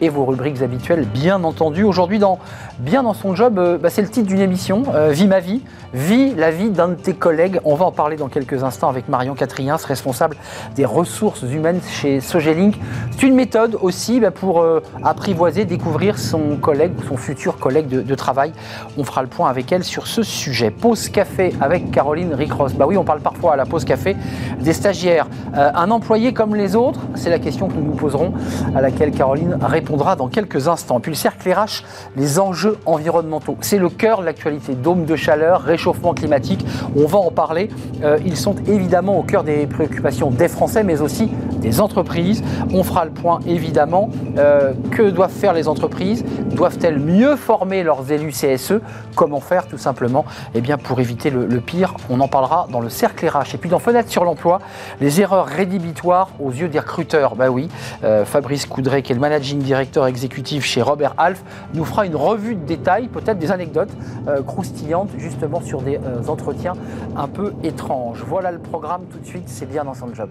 et vos rubriques habituelles, bien entendu. Aujourd'hui, Bien dans son job, euh, bah, c'est le titre d'une émission, euh, Vie ma vie, vie la vie d'un de tes collègues. On va en parler dans quelques instants avec Marion Catriens, responsable des ressources humaines chez Sogelink. C'est une méthode aussi bah, pour euh, apprivoiser, découvrir son collègue, son futur collègue de, travail. On fera le point avec elle sur ce sujet. Pause café avec Caroline Ricross. Bah oui, on parle parfois à la pause café des stagiaires. un employé comme les autres, c'est la question que nous nous poserons, à laquelle Caroline répondra dans quelques instants. Puis le cercle RH, les enjeux environnementaux. C'est le cœur de l'actualité. Dôme de chaleur, réchauffement climatique, on va en parler. Euh, ils sont évidemment au cœur des préoccupations des Français, mais aussi des entreprises. On fera le point évidemment. Euh, que doivent faire les entreprises? Doivent-elles mieux former leurs élus CSE Comment faire tout simplement? Eh bien pour éviter le, pire, on en parlera dans le cercle RH. Et puis dans Fenêtre sur l'emploi, les erreurs rédhibitoires aux yeux des recruteurs. Bah oui, euh, Fabrice Coudray, qui est le managing director exécutif chez Robert Half, nous fera une revue de détails, peut-être des anecdotes euh, croustillantes justement sur des entretiens un peu étranges. Voilà le programme tout de suite, c'est bien dans son job.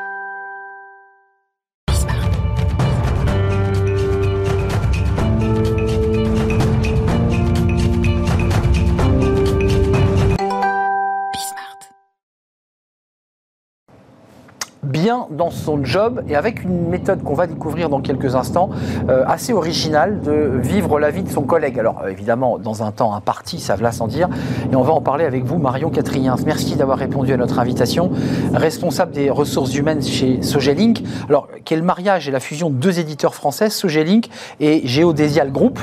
Bien dans son job et avec une méthode qu'on va découvrir dans quelques instants, euh, assez originale de vivre la vie de son collègue. Alors euh, évidemment, dans un temps imparti, ça va sans dire, et on va en parler avec vous, Marion Catriens. Merci d'avoir répondu à notre invitation, responsable des ressources humaines chez Sogelink. Alors, quel mariage et la fusion de deux éditeurs français, Sogelink et Géodésial Group,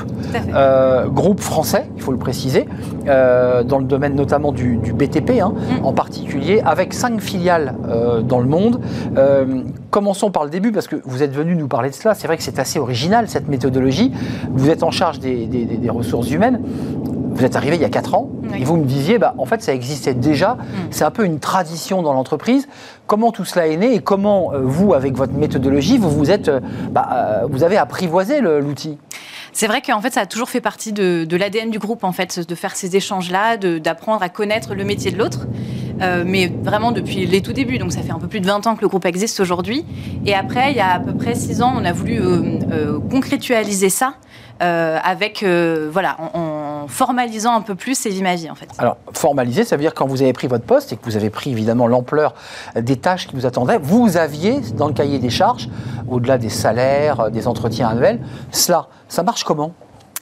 euh, groupe français, il faut le préciser, dans le domaine notamment du, BTP hein, mm. en particulier, avec cinq filiales dans le monde. Euh, commençons par le début, parce que vous êtes venu nous parler de cela. C'est vrai que c'est assez original, cette méthodologie. Vous êtes en charge des, ressources humaines. Vous êtes arrivé il y a 4 ans et vous me disiez, bah, en fait, ça existait déjà. Mm. C'est un peu une tradition dans l'entreprise. Comment tout cela est né et comment euh, vous, avec votre méthodologie, vous, vous, êtes, euh, bah, vous avez apprivoisé l'outil? C'est vrai qu'en fait, ça a toujours fait partie de, l'ADN du groupe, en fait, de faire ces échanges-là, d'apprendre à connaître le métier de l'autre. Euh, mais vraiment depuis les tout débuts. Donc ça fait un peu plus de 20 ans que le groupe existe aujourd'hui. Et après, il y a à peu près 6 ans, on a voulu euh, euh, concrétualiser ça avec, voilà, en, formalisant un peu plus ces vies ma vie en fait. Alors formaliser, ça veut dire quand vous avez pris votre poste et que vous avez pris évidemment l'ampleur des tâches qui vous attendaient, vous aviez dans le cahier des charges, au-delà des salaires, des entretiens annuels, cela. Ça marche comment?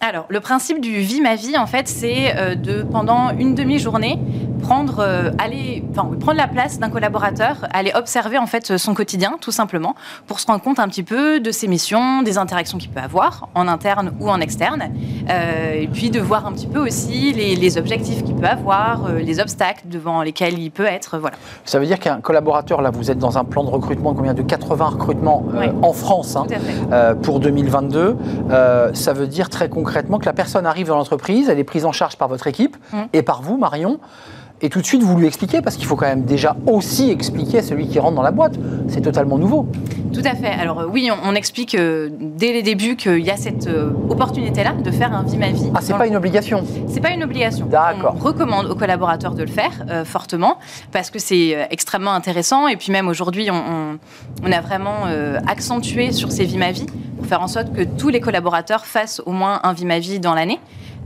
Alors, le principe du vie ma vie, en fait, c'est de pendant une demi-journée prendre, euh, aller, prendre la place d'un collaborateur, aller observer en fait son quotidien, tout simplement, pour se rendre compte un petit peu de ses missions, des interactions qu'il peut avoir en interne ou en externe, euh, et puis de voir un petit peu aussi les, objectifs qu'il peut avoir, les obstacles devant lesquels il peut être, voilà. Ça veut dire qu'un collaborateur, là, vous êtes dans un plan de recrutement combien de 80 recrutements en France hein, pour 2022. ça veut dire très concrètement concrètement que la personne arrive dans l'entreprise, elle est prise en charge par votre équipe mmh. et par vous, Marion. Et tout de suite, vous lui expliquez, parce qu'il faut quand même déjà aussi expliquer à celui qui rentre dans la boîte. C'est totalement nouveau. Tout à fait. Alors euh, oui, on, explique euh, dès les débuts qu'il y a cette euh, opportunité-là de faire un vie ma vie. Ah, c'est pas une obligation C'est pas une obligation. D'accord. On recommande aux collaborateurs de le faire fortement, parce que c'est extrêmement intéressant. Et puis même aujourd'hui, on, on, a vraiment accentué sur ces vie ma vie pour faire en sorte que tous les collaborateurs fassent au moins un vie ma vie dans l'année.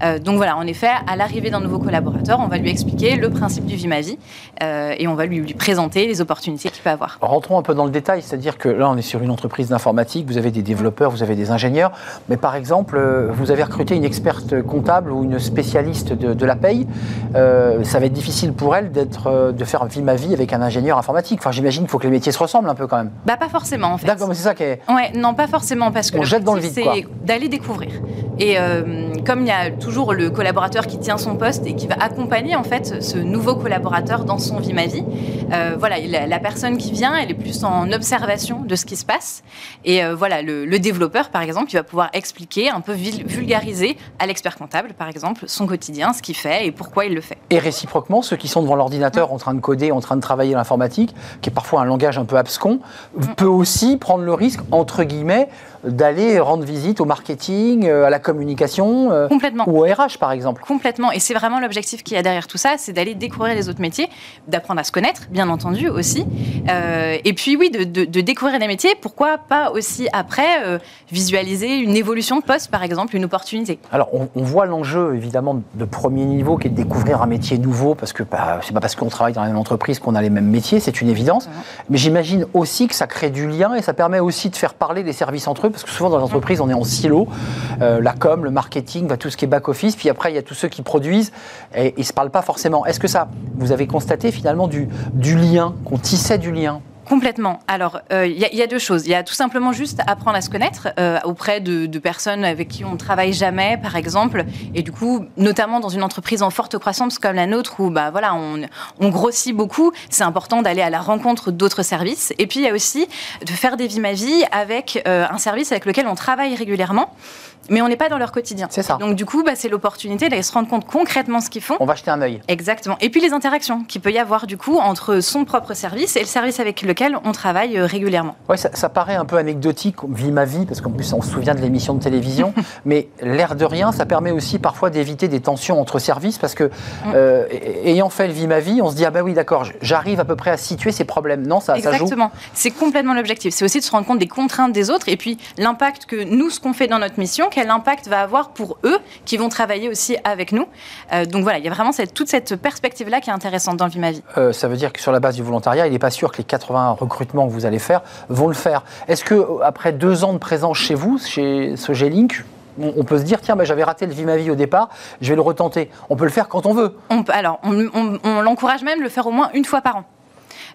Euh, donc voilà, en effet, à l'arrivée d'un nouveau collaborateur, on va lui expliquer le principe du Vimavi euh, et on va lui, présenter les opportunités qu'il peut avoir. Rentrons un peu dans le détail, c'est-à-dire que là, on est sur une entreprise d'informatique, vous avez des développeurs, vous avez des ingénieurs, mais par exemple, euh, vous avez recruté une experte comptable ou une spécialiste de, la paye. ça va être difficile pour elle d'être, de faire Vimavi avec un ingénieur informatique. Enfin, j'imagine qu'il faut que les métiers se ressemblent un peu quand même. Bah, pas forcément en fait. D'accord, mais c'est ça qui est. Ouais, non, pas forcément parce que on jette dans le vide, c'est d'aller découvrir. Et comme il y a toujours toujours le collaborateur qui tient son poste et qui va accompagner en fait ce nouveau collaborateur dans son vie ma vie. Euh, voilà, la, personne qui vient, elle est plus en observation de ce qui se passe. Et euh, voilà, le, développeur, par exemple, il va pouvoir expliquer, un peu vulgariser à l'expert comptable, par exemple, son quotidien, ce qu'il fait et pourquoi il le fait. Et réciproquement, ceux qui sont devant l'ordinateur en train de coder, en train de travailler l'informatique, qui est parfois un langage un peu abscon, peut aussi prendre le risque, entre guillemets, d'aller rendre visite au marketing, euh, à la communication euh, Complètement. ou au RH par exemple. Complètement. Et c'est vraiment l'objectif qu'il y a derrière tout ça, c'est d'aller découvrir les autres métiers, d'apprendre à se connaître, bien entendu aussi. Euh, et puis oui, de, de- de découvrir les métiers. Pourquoi pas aussi après euh, visualiser une évolution de poste, par exemple, une opportunité. Alors, on, on voit l'enjeu évidemment de premier niveau qui est de découvrir un métier nouveau parce que bah, c'est pas parce qu'on travaille dans la même entreprise qu'on a les mêmes métiers, c'est une évidence. Mais j'imagine aussi que ça crée du lien et ça permet aussi de faire parler les services entre eux parce que souvent dans les entreprises on est en silo, Euh, la com, le marketing, tout ce qui est back office, puis après il y a tous ceux qui produisent et ils se parlent pas forcément. Est-ce que ça, vous avez constaté finalement du lien, qu'on tissait du lien Complètement. Alors, euh, il y, a- il y a deux choses. Il y a tout simplement juste apprendre à se connaître euh, auprès de, personnes avec qui on ne travaille jamais, par exemple. Et du coup, notamment dans une entreprise en forte croissance comme la nôtre, où bah, voilà, on, on grossit beaucoup, c'est important d'aller à la rencontre d'autres services. Et puis, il y a aussi de faire des vies ma vie avec euh, un service avec lequel on travaille régulièrement, mais on n'est pas dans leur quotidien. C'est ça. Donc, du coup, bah, c'est l'opportunité d'aller se rendre compte concrètement ce qu'ils font. On va jeter un œil. Exactement. Et puis les interactions qu'il peut y avoir du coup entre son propre service et le service avec lequel on travaille euh, régulièrement. Ouais, ça, ça paraît un peu anecdotique, vie ma vie, parce qu'en plus on se souvient de l'émission de télévision, mais l'air de rien, ça permet aussi parfois d'éviter des tensions entre services, parce que euh, ayant fait le vie ma vie, on se dit ah ben oui d'accord, j'arrive à peu près à situer ces problèmes. Non, ça, ça joue. Exactement. C'est complètement l'objectif. C'est aussi de se rendre compte des contraintes des autres et puis l'impact que nous, ce qu'on fait dans notre mission, quel impact va avoir pour eux qui vont travailler aussi avec nous. Euh, donc voilà, il y a vraiment cette, toute cette perspective-là qui est intéressante dans Vie Ma Vie. Euh, ça veut dire que sur la base du volontariat, il n'est pas sûr que les 80 recrutements que vous allez faire vont le faire. Est-ce que euh, après deux ans de présence chez vous, chez Sogélink, on, on peut se dire tiens, ben, j'avais raté le vie ma vie au départ, je vais le retenter. On peut le faire quand on veut. On alors, on, on- on l'encourage même de le faire au moins une fois par an.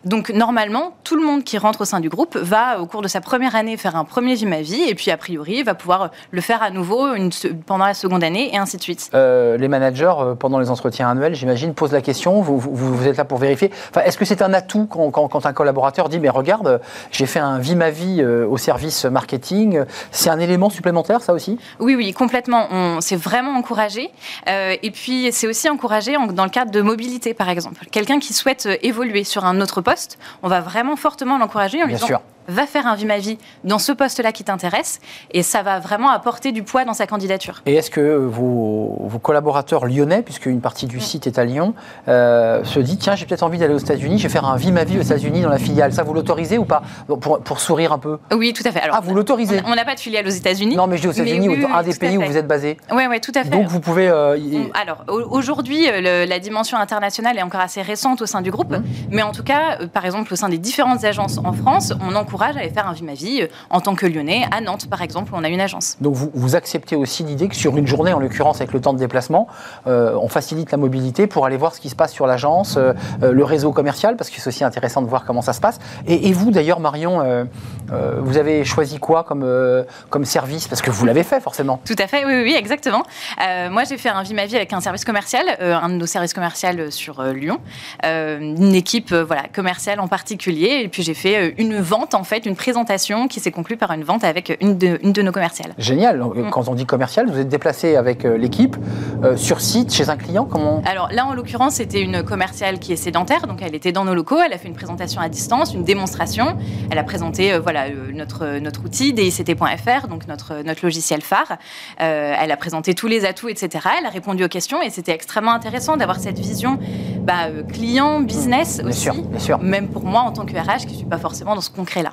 Donc normalement, tout le monde qui rentre au sein du groupe va, au cours de sa première année, faire un premier vie ma vie, et puis a priori, va pouvoir le faire à nouveau une pendant la seconde année, et ainsi de suite. Euh, les managers, euh, pendant les entretiens annuels, j'imagine, posent la question, vous, vous- vous êtes là pour vérifier. Enfin, Est-ce que c'est un atout quand, quand- quand un collaborateur dit, mais regarde, euh, j'ai fait un vie ma vie euh, au service marketing, c'est un élément supplémentaire, ça aussi? Oui, oui, complètement. C'est vraiment encouragé. Euh, et puis, c'est aussi encouragé en- dans le cadre de mobilité, par exemple. Quelqu'un qui souhaite euh, évoluer sur un autre poste, on va vraiment fortement l'encourager en lui Bien disant sûr. Va faire un vie ma vie dans ce poste-là qui t'intéresse, et ça va vraiment apporter du poids dans sa candidature. Et est-ce que vos, vos collaborateurs lyonnais, puisque une partie du site est à Lyon, euh, se dit tiens, j'ai peut-être envie d'aller aux États-Unis, je vais faire un vie ma vie aux États-Unis dans la filiale Ça, vous l'autorisez ou pas? Pour, pour sourire un peu Oui, tout à fait. Alors, Ah, vous l'autorisez? On n'a pas de filiale aux États-Unis. Non, mais je dis aux États-Unis, oui, oui, un des pays où vous êtes basé. Oui, oui, tout à fait. Donc vous pouvez. euh, y- Alors, au- aujourd'hui, euh, la dimension internationale est encore assez récente au sein du groupe, Mmh. mais en tout cas, euh, par exemple, au sein des différentes agences en France, on encourage à aller faire un Vie ma vie euh, en tant que Lyonnais. À Nantes, par exemple, on a une agence. Donc vous, vous acceptez aussi l'idée que sur une journée, en l'occurrence avec le temps de déplacement, euh, on facilite la mobilité pour aller voir ce qui se passe sur l'agence, euh, le réseau commercial, parce que c'est aussi intéressant de voir comment ça se passe. Et, et vous d'ailleurs, Marion, euh, vous avez choisi quoi comme, comme service? Parce que vous l'avez fait forcément. Tout à fait, oui, oui, oui, exactement. Moi, j'ai fait un Vie ma vie avec un service commercial, un de nos services commerciaux sur Lyon, une équipe voilà, commerciale en particulier, et puis j'ai fait une vente, en fait, une présentation qui s'est conclue par une vente avec une de, une de nos commerciales. Génial. Quand on dit commercial, vous êtes déplacé avec euh, l'équipe euh, sur site chez un client. Comment Alors là, en l'occurrence, c'était une commerciale qui est sédentaire, donc elle était dans nos locaux, elle a fait une présentation à distance, une démonstration, elle a présenté euh, voilà, notre, notre outil DICT.fr, donc notre, notre logiciel phare, Euh, elle a présenté tous les atouts, etc. Elle a répondu aux questions et c'était extrêmement intéressant d'avoir cette vision bah, client, business Bien aussi. sûr, bien sûr. Même pour moi, en tant que RH, qui ne suis pas forcément dans ce concret-là.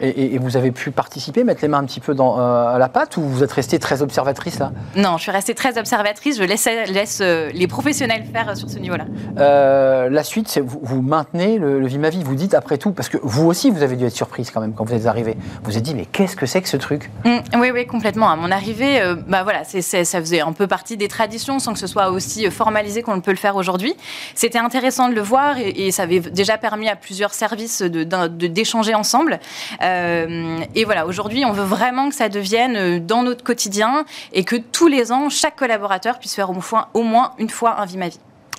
Et, vous avez pu participer, mettre les mains un petit peu dans, euh, à la pâte, ou vous êtes restée très observatrice là? Non, je suis restée très observatrice, je laisse, laisse euh, les professionnels faire euh, sur ce niveau-là. La suite, c'est vous, vous maintenez le, vie. Vous dites après tout, parce que vous aussi, vous avez dû être surprise quand même quand vous êtes arrivé. Vous vous êtes dit, mais qu'est-ce que c'est que ce truc? Mm, oui, oui, complètement. À mon arrivée, bah voilà, ça faisait un peu partie des traditions, sans que ce soit aussi formalisé qu'on peut le faire aujourd'hui. C'était intéressant de le voir et, et ça avait déjà permis à plusieurs services de, d'un- de- d'échanger ensemble. Euh, et voilà, aujourd'hui, on veut vraiment que ça devienne euh, dans notre quotidien et que tous les ans, chaque collaborateur puisse faire au moins, une fois un vie.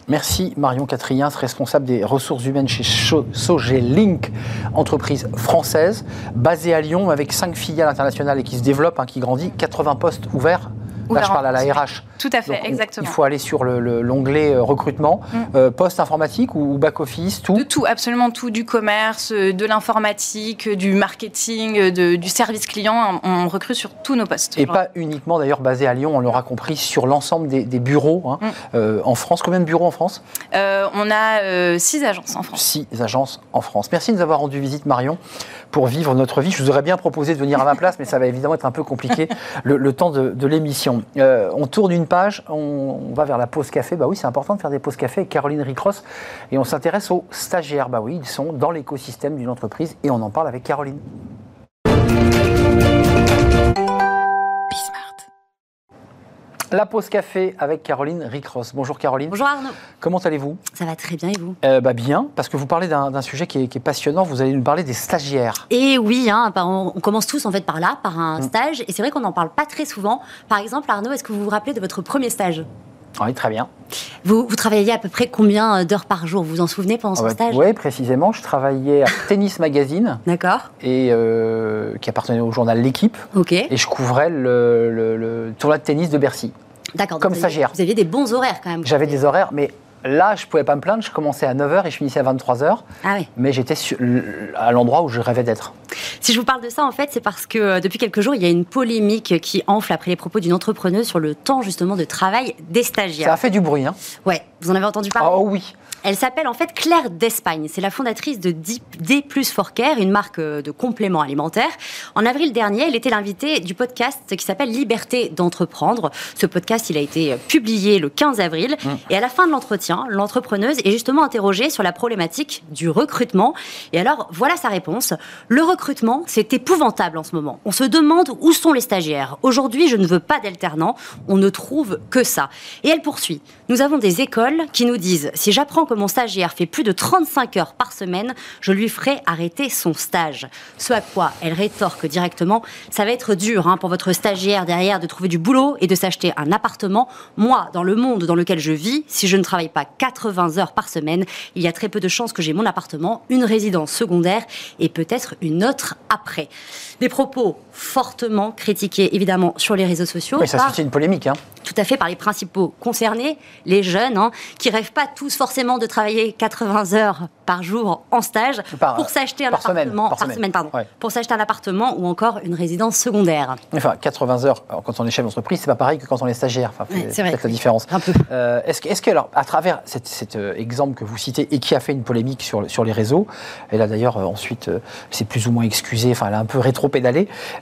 Merci Marion Quatriens, responsable des ressources humaines chez Sogelink, entreprise française basée à Lyon avec cinq filiales internationales et qui se développe, hein, qui grandit, 80 postes ouverts. Là, je parle à la RH. Tout à fait, Donc, exactement. Il faut aller sur le- le- l'onglet euh, recrutement, Mm. euh, poste informatique ou, back office, tout. De tout, absolument tout, du commerce, euh, de l'informatique, du marketing, de- du service client. On recrute sur tous nos postes. Et pas uniquement d'ailleurs basé à Lyon, on l'aura compris, sur l'ensemble des, des bureaux hein, Mm. euh, en France. Combien de bureaux en France? Euh, on a six agences en France. Six agences en France. Merci de nous avoir rendu visite, Marion, pour vivre notre vie. Je vous aurais bien proposé de venir à ma place, mais ça va évidemment être un peu compliqué le, le temps de, de l'émission. Euh, on tourne une page, on, on va vers la pause café. Bah oui, c'est important de faire des pauses café avec Caroline Ricross. Et on s'intéresse aux stagiaires. Bah oui, ils sont dans l'écosystème d'une entreprise et on en parle avec Caroline. La pause café avec Caroline Ricross. Bonjour Caroline. Bonjour Arnaud, Comment allez-vous? Ça va très bien et vous? Euh, bah Bien, parce que vous parlez d'un sujet qui est, qui est passionnant. Vous allez nous parler des stagiaires. Et oui, hein, on, on commence tous en fait par là, par un Mm. stage, et c'est vrai qu'on n'en parle pas très souvent. Par exemple, Arnaud, est-ce que vous vous rappelez de votre premier stage? Oui, très bien. vous, vous travailliez à peu près combien euh, d'heures par jour? Vous vous en souvenez pendant ce stage? Oui, précisément. Je travaillais à Tennis Magazine, D'accord, et, euh, qui appartenait au journal L'équipe, ok. et je couvrais le, le- le tournoi de tennis de Bercy. D'accord. comme vous aviez- stagiaire. Vous aviez des bons horaires quand même. J'avais des horaires, mais là, je pouvais pas me plaindre. Je commençais à 9h et je finissais à 23h, Ah oui. mais j'étais à l'endroit où je rêvais d'être. Si je vous parle de ça, en fait, c'est parce que euh, depuis quelques jours, il y a une polémique qui enfle après les propos d'une entrepreneuse sur le temps justement de travail des Ça a stagiaires. fait du bruit, hein Ouais, vous en avez entendu parler? Oh oui. Elle s'appelle en fait Claire d'Espagne. C'est la fondatrice de D plus for Care, une marque euh, de compléments alimentaires. En avril dernier, elle était l'invitée du podcast qui s'appelle Liberté d'entreprendre. Ce podcast, il a été euh, publié le 15 avril. Et à la fin de l'entretien, l'entrepreneuse est justement interrogée sur la problématique du recrutement. Et alors, voilà sa réponse. Le recrutement, c'est épouvantable en ce moment. On se demande où sont les stagiaires. Aujourd'hui, je ne veux pas d'alternants. On ne trouve que ça. Et elle poursuit. Nous avons des écoles qui nous disent si j'apprends mon stagiaire fait plus de 35 heures par semaine, je lui ferai arrêter son stage. Ce à quoi elle rétorque directement ça va être dur hein, pour votre stagiaire derrière de trouver du boulot et de s'acheter un appartement. Moi, dans le monde dans lequel je vis, si je ne travaille pas 80 heures par semaine, il y a très peu de chances que j'ai mon appartement, une résidence secondaire et peut-être une autre après. Des propos fortement critiqués évidemment sur les réseaux sociaux. Oui, ça par- suscite une polémique. Hein. tout à fait par les principaux concernés, les jeunes, hein, qui rêvent pas tous forcément de travailler 80 heures par jour en stage Par- pour s'acheter un semaine, appartement, par semaine. pardon, Ouais. pour s'acheter un appartement ou encore une résidence secondaire. Enfin, 80 heures, alors, quand on est chef d'entreprise, c'est pas pareil que quand on est stagiaire. Enfin, Ouais, c'est peut-être la différence. Un peu. Euh, est-ce, que, alors, à travers cet, cet, euh, exemple que vous citez et qui a fait une polémique sur, le- sur les réseaux, elle a d'ailleurs euh, ensuite, c'est plus ou moins excusé, enfin, elle a un peu rétro-pédalé.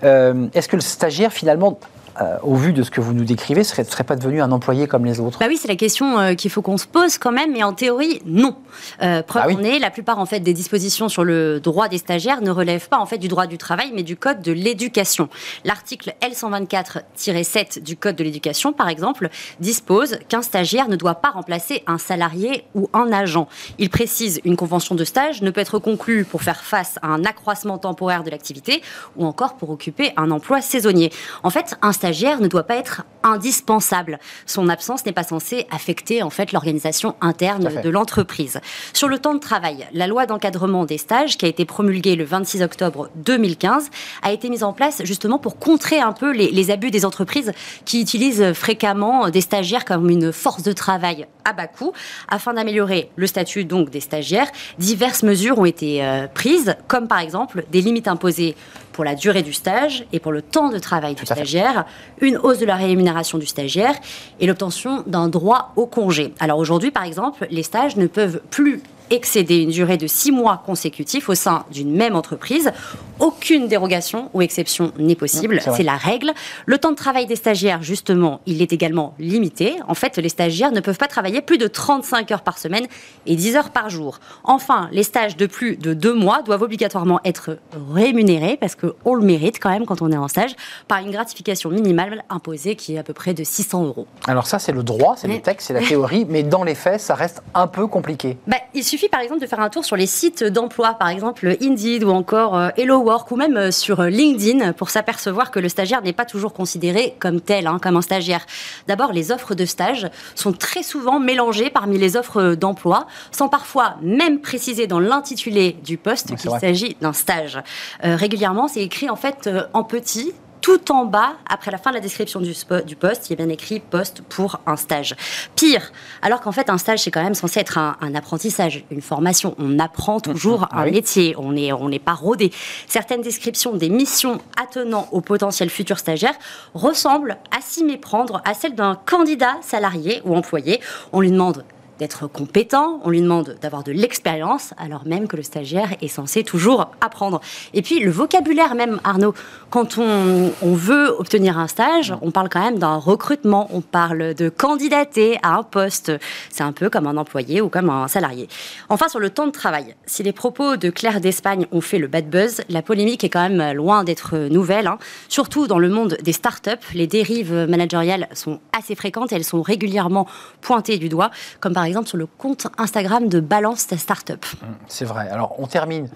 Euh, est-ce que le stagiaire, finalement, euh, au vu de ce que vous nous décrivez, serait, serait pas devenu un employé comme les autres Bah oui, c'est la question euh, qu'il faut qu'on se pose quand même, mais en théorie, non. Euh, preuve Ah oui. est, la plupart en fait des dispositions sur le droit des stagiaires ne relèvent pas en fait du droit du travail, mais du code de l'éducation. L'article L124-7 du code de l'éducation, par exemple, dispose qu'un stagiaire ne doit pas remplacer un salarié ou un agent. Il précise une convention de stage ne peut être conclue pour faire face à un accroissement temporaire de l'activité ou encore pour occuper un emploi saisonnier. En fait, un stagiaire ne doit pas être indispensable. Son absence n'est pas censée affecter en fait l'organisation interne de l'entreprise. Sur le temps de travail, la loi d'encadrement des stages qui a été promulguée le 26 octobre 2015 a été mise en place justement pour contrer un peu les, les abus des entreprises qui utilisent fréquemment des stagiaires comme une force de travail à bas coût. Afin d'améliorer le statut donc des stagiaires, diverses mesures ont été euh, prises, comme par exemple des limites imposées pour la durée du stage et pour le temps de travail du fait. stagiaire, une hausse de la rémunération du stagiaire et l'obtention d'un droit au congé. Alors aujourd'hui, par exemple, les stages ne peuvent plus excéder une durée de six mois consécutifs au sein d'une même entreprise. Aucune dérogation ou exception n'est possible. C'est la règle. Le temps de travail des stagiaires, justement, il est également limité. En fait, les stagiaires ne peuvent pas travailler plus de 35 heures par semaine et 10 heures par jour. Enfin, les stages de plus de deux mois doivent obligatoirement être rémunérés, parce qu'on le mérite quand même quand on est en stage, par une gratification minimale imposée qui est à peu près de 600 euros. Alors ça, c'est le droit, c'est le Oui. texte, c'est la théorie, mais dans les faits, ça reste un peu compliqué. Bah, il suffit par exemple de faire un tour sur les sites d'emploi, par exemple Indeed ou encore euh, Hello Work ou même euh, sur euh, LinkedIn pour s'apercevoir que le stagiaire n'est pas toujours considéré comme tel, hein, comme un stagiaire. D'abord, les offres de stage sont très souvent mélangées parmi les offres d'emploi, sans parfois même préciser dans l'intitulé du poste qu'il s'agit d'un stage. Euh, régulièrement, c'est écrit en fait euh, en petit tout en bas, après la fin de la description du, du poste, il y a bien écrit poste pour un stage. Pire, alors qu'en fait un stage c'est quand même censé être un, apprentissage, une formation. On apprend toujours ah un métier, on n'est on n'est pas rodé. Certaines descriptions des missions attenant aux potentiels futurs stagiaires ressemblent à s'y méprendre à celles d'un candidat salarié ou employé. On lui demande d'être compétent, on lui demande d'avoir de l'expérience, alors même que le stagiaire est censé toujours apprendre. Et puis le vocabulaire même, Arnaud, quand on, veut obtenir un stage, on parle quand même d'un recrutement, on parle de candidater à un poste. C'est un peu comme un employé ou comme un salarié. Enfin, sur le temps de travail, si les propos de Claire d'Espagne ont fait le bad buzz, la polémique est quand même loin d'être nouvelle. Hein. Surtout dans le monde des startups, les dérives managériales sont assez fréquentes et elles sont régulièrement pointées du doigt, comme par exemple sur le compte Instagram de Balance ta Startup. Mmh, c'est vrai. Alors, on termine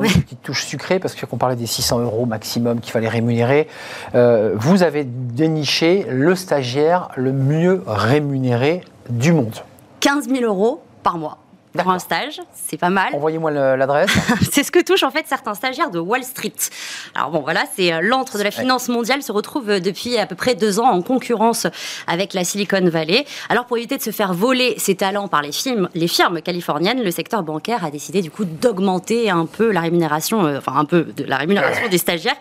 une petite touche sucrée, parce qu'on parlait des 600 euros maximum qu'il fallait rémunérer. Euh, vous avez déniché le stagiaire le mieux rémunéré du monde. 15 000 euros par mois pour un stage, c'est pas mal. Envoyez-moi l'adresse. c'est ce que touchent en fait certains stagiaires de Wall Street. Alors bon, voilà, c'est euh, l'antre de la finance mondiale se retrouve euh, depuis à peu près deux ans en concurrence avec la Silicon Valley. Alors pour éviter de se faire voler ses talents par les, firmes, les firmes californiennes, le secteur bancaire a décidé du coup d'augmenter un peu la rémunération, euh, enfin un peu de la rémunération des stagiaires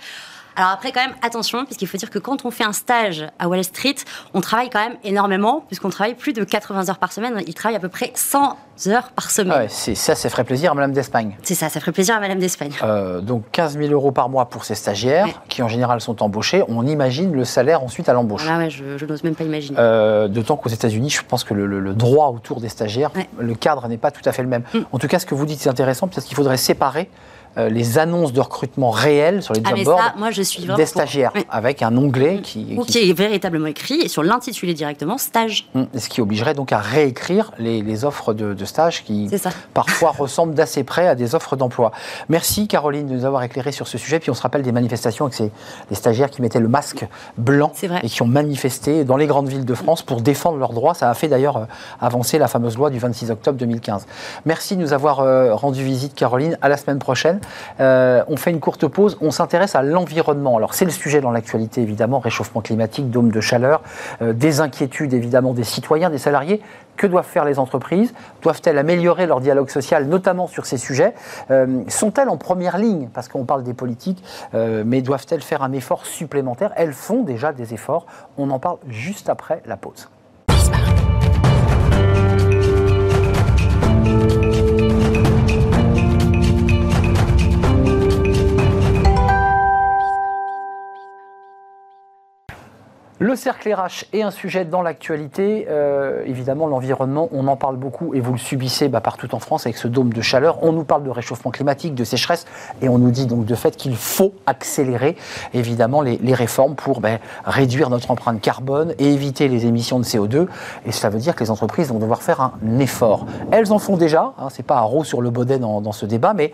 alors après, quand même, attention, puisqu'il faut dire que quand on fait un stage à Wall Street, on travaille quand même énormément, puisqu'on travaille plus de 80 heures par semaine. Il travaille à peu près 100 heures par semaine. Ouais, c'est ça, ça ferait plaisir à Madame d'Espagne. C'est ça, ça ferait plaisir à Madame d'Espagne. Euh, donc 15 000 euros par mois pour ces stagiaires, qui en général sont embauchés. On imagine le salaire ensuite à l'embauche. Ah ouais, je, n'ose même pas imaginer. Euh, D'autant qu'aux États-Unis, je pense que le, droit autour des stagiaires, le cadre n'est pas tout à fait le même. Mm. En tout cas, ce que vous dites, c'est intéressant, parce qu'il faudrait séparer euh, les annonces de recrutement réelles sur les ah, job boards moi, je suis des stagiaires, avec un onglet qui, qui... est véritablement écrit et sur l'intitulé directement stage. Hum, ce qui obligerait donc à réécrire les, offres de, stage qui parfois ressemblent d'assez près à des offres d'emploi. Merci Caroline de nous avoir éclairé sur ce sujet. Puis on se rappelle des manifestations avec ces, les stagiaires qui mettaient le masque blanc et qui ont manifesté dans les grandes villes de France pour défendre leurs droits. Ça a fait d'ailleurs euh, avancer la fameuse loi du 26 octobre 2015. Merci de nous avoir euh, rendu visite Caroline. À la semaine prochaine. Euh, on fait une courte pause, on s'intéresse à l'environnement. Alors c'est le sujet dans l'actualité évidemment, réchauffement climatique, dôme de chaleur, euh, des inquiétudes évidemment des citoyens, des salariés. Que doivent faire les entreprises? Doivent-elles améliorer leur dialogue social, notamment sur ces sujets? Euh, Sont-elles en première ligne? Parce qu'on parle des politiques, mais doivent-elles faire un effort supplémentaire? Elles font déjà des efforts. On en parle juste après la pause. Le cercle RH est un sujet dans l'actualité. Euh, évidemment, l'environnement, on en parle beaucoup et vous le subissez bah, partout en France avec ce dôme de chaleur. On nous parle de réchauffement climatique, de sécheresse et on nous dit donc de fait qu'il faut accélérer évidemment les, réformes pour bah, réduire notre empreinte carbone et éviter les émissions de CO2. Et cela veut dire que les entreprises vont devoir faire un effort. Elles en font déjà, hein, c'est pas un roue sur le baudet dans, ce débat, mais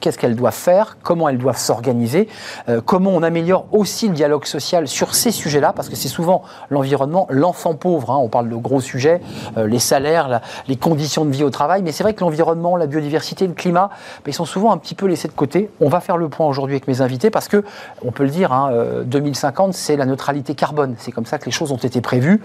qu'est-ce qu'elles doivent faire, comment elles doivent s'organiser, euh, comment on améliore aussi le dialogue social sur ces sujets-là, parce que c'est souvent l'environnement, l'enfant pauvre, hein, on parle de gros sujets, euh, les salaires, les conditions de vie au travail, mais c'est vrai que l'environnement, la biodiversité, le climat, ils sont souvent un petit peu laissés de côté. On va faire le point aujourd'hui avec mes invités, parce que, on peut le dire, hein, 2050, euh, c'est la neutralité carbone, c'est comme ça que les choses ont été prévues.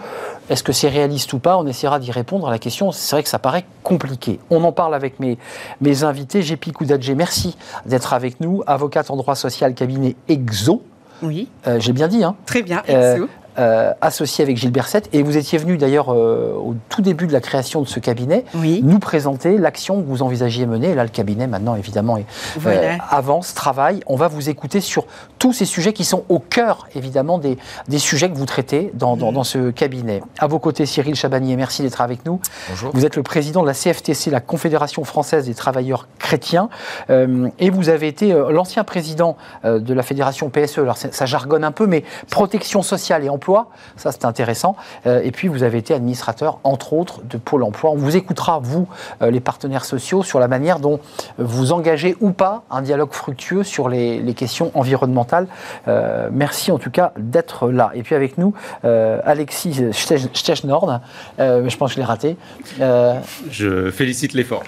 Est-ce que c'est réaliste ou pas? On essaiera d'y répondre à la question, c'est vrai que ça paraît compliqué. On en parle avec mes, mes invités, J'ai Koudadjé, merci d'être avec nous, avocate en droit social, cabinet EXO. Oui. Euh, j'ai bien dit, hein Très bien, euh. Euh, associé avec Gilles Berset. Et vous étiez venu d'ailleurs euh, au tout début de la création de ce cabinet nous présenter l'action que vous envisagiez mener. Et là, le cabinet, maintenant, évidemment, euh, avance, travaille. On va vous écouter sur tous ces sujets qui sont au cœur, évidemment, des, des sujets que vous traitez dans, dans, ce cabinet. À vos côtés, Cyril Chabanier, merci d'être avec nous. Bonjour. Vous êtes le président de la CFTC, la Confédération française des travailleurs chrétiens. et vous avez été l'ancien président de la fédération PSE. Alors, ça jargonne un peu, mais protection sociale et emploi emploi. Ça, c'est intéressant. Euh, et puis, vous avez été administrateur, entre autres, de Pôle emploi. On vous écoutera, vous, euh, les partenaires sociaux, sur la manière dont vous engagez ou pas un dialogue fructueux sur les, questions environnementales. Euh, merci en tout cas d'être là. Et puis avec nous, Alexis Stechnord. je pense que je l'ai raté. je félicite l'effort.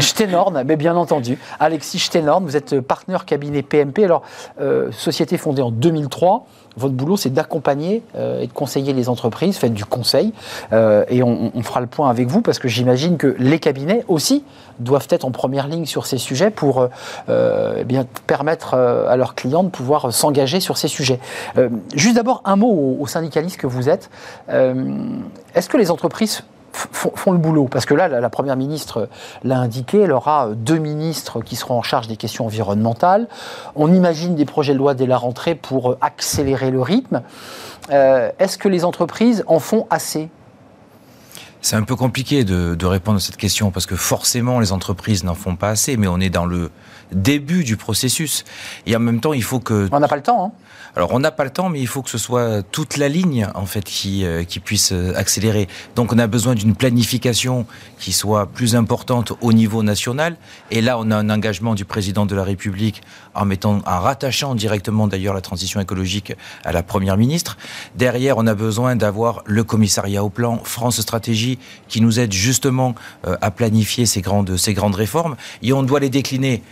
Stechnord, mais bien entendu. Alexis Stechnord, vous êtes partenaire cabinet PMP. Alors, société fondée en 2003. Votre boulot, c'est d'accompagner euh, et de conseiller les entreprises, faites du conseil, euh, et on, fera le point avec vous, parce que j'imagine que les cabinets aussi doivent être en première ligne sur ces sujets pour euh, eh permettre à leurs clients de pouvoir s'engager sur ces sujets. juste d'abord, un mot aux, syndicalistes que vous êtes. Est-ce que les entreprises font, le boulot. Parce que là, la, Première ministre l'a indiqué, elle aura deux ministres qui seront en charge des questions environnementales. On imagine des projets de loi dès la rentrée pour accélérer le rythme. Euh, est-ce que les entreprises en font assez? C'est un peu compliqué de, de, répondre à cette question parce que forcément les entreprises n'en font pas assez, mais on est dans le début du processus. Et en même temps, il faut que... On n'a pas le temps. Hein alors on n'a pas le temps, mais il faut que ce soit toute la ligne en fait qui, euh, qui puisse euh, accélérer. Donc on a besoin d'une planification qui soit plus importante au niveau national. Et là, on a un engagement du président de la République en mettant, en rattachant directement d'ailleurs la transition écologique à la première ministre. Derrière, on a besoin d'avoir le commissariat au plan France Stratégie qui nous aide justement euh, à planifier ces grandes, ces grandes réformes. Et on doit les décliner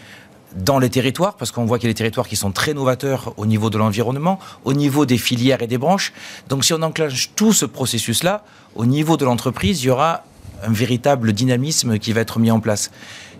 dans les territoires, parce qu'on voit qu'il y a des territoires qui sont très novateurs au niveau de l'environnement, au niveau des filières et des branches. Donc si on enclenche tout ce processus-là, au niveau de l'entreprise, il y aura un véritable dynamisme qui va être mis en place.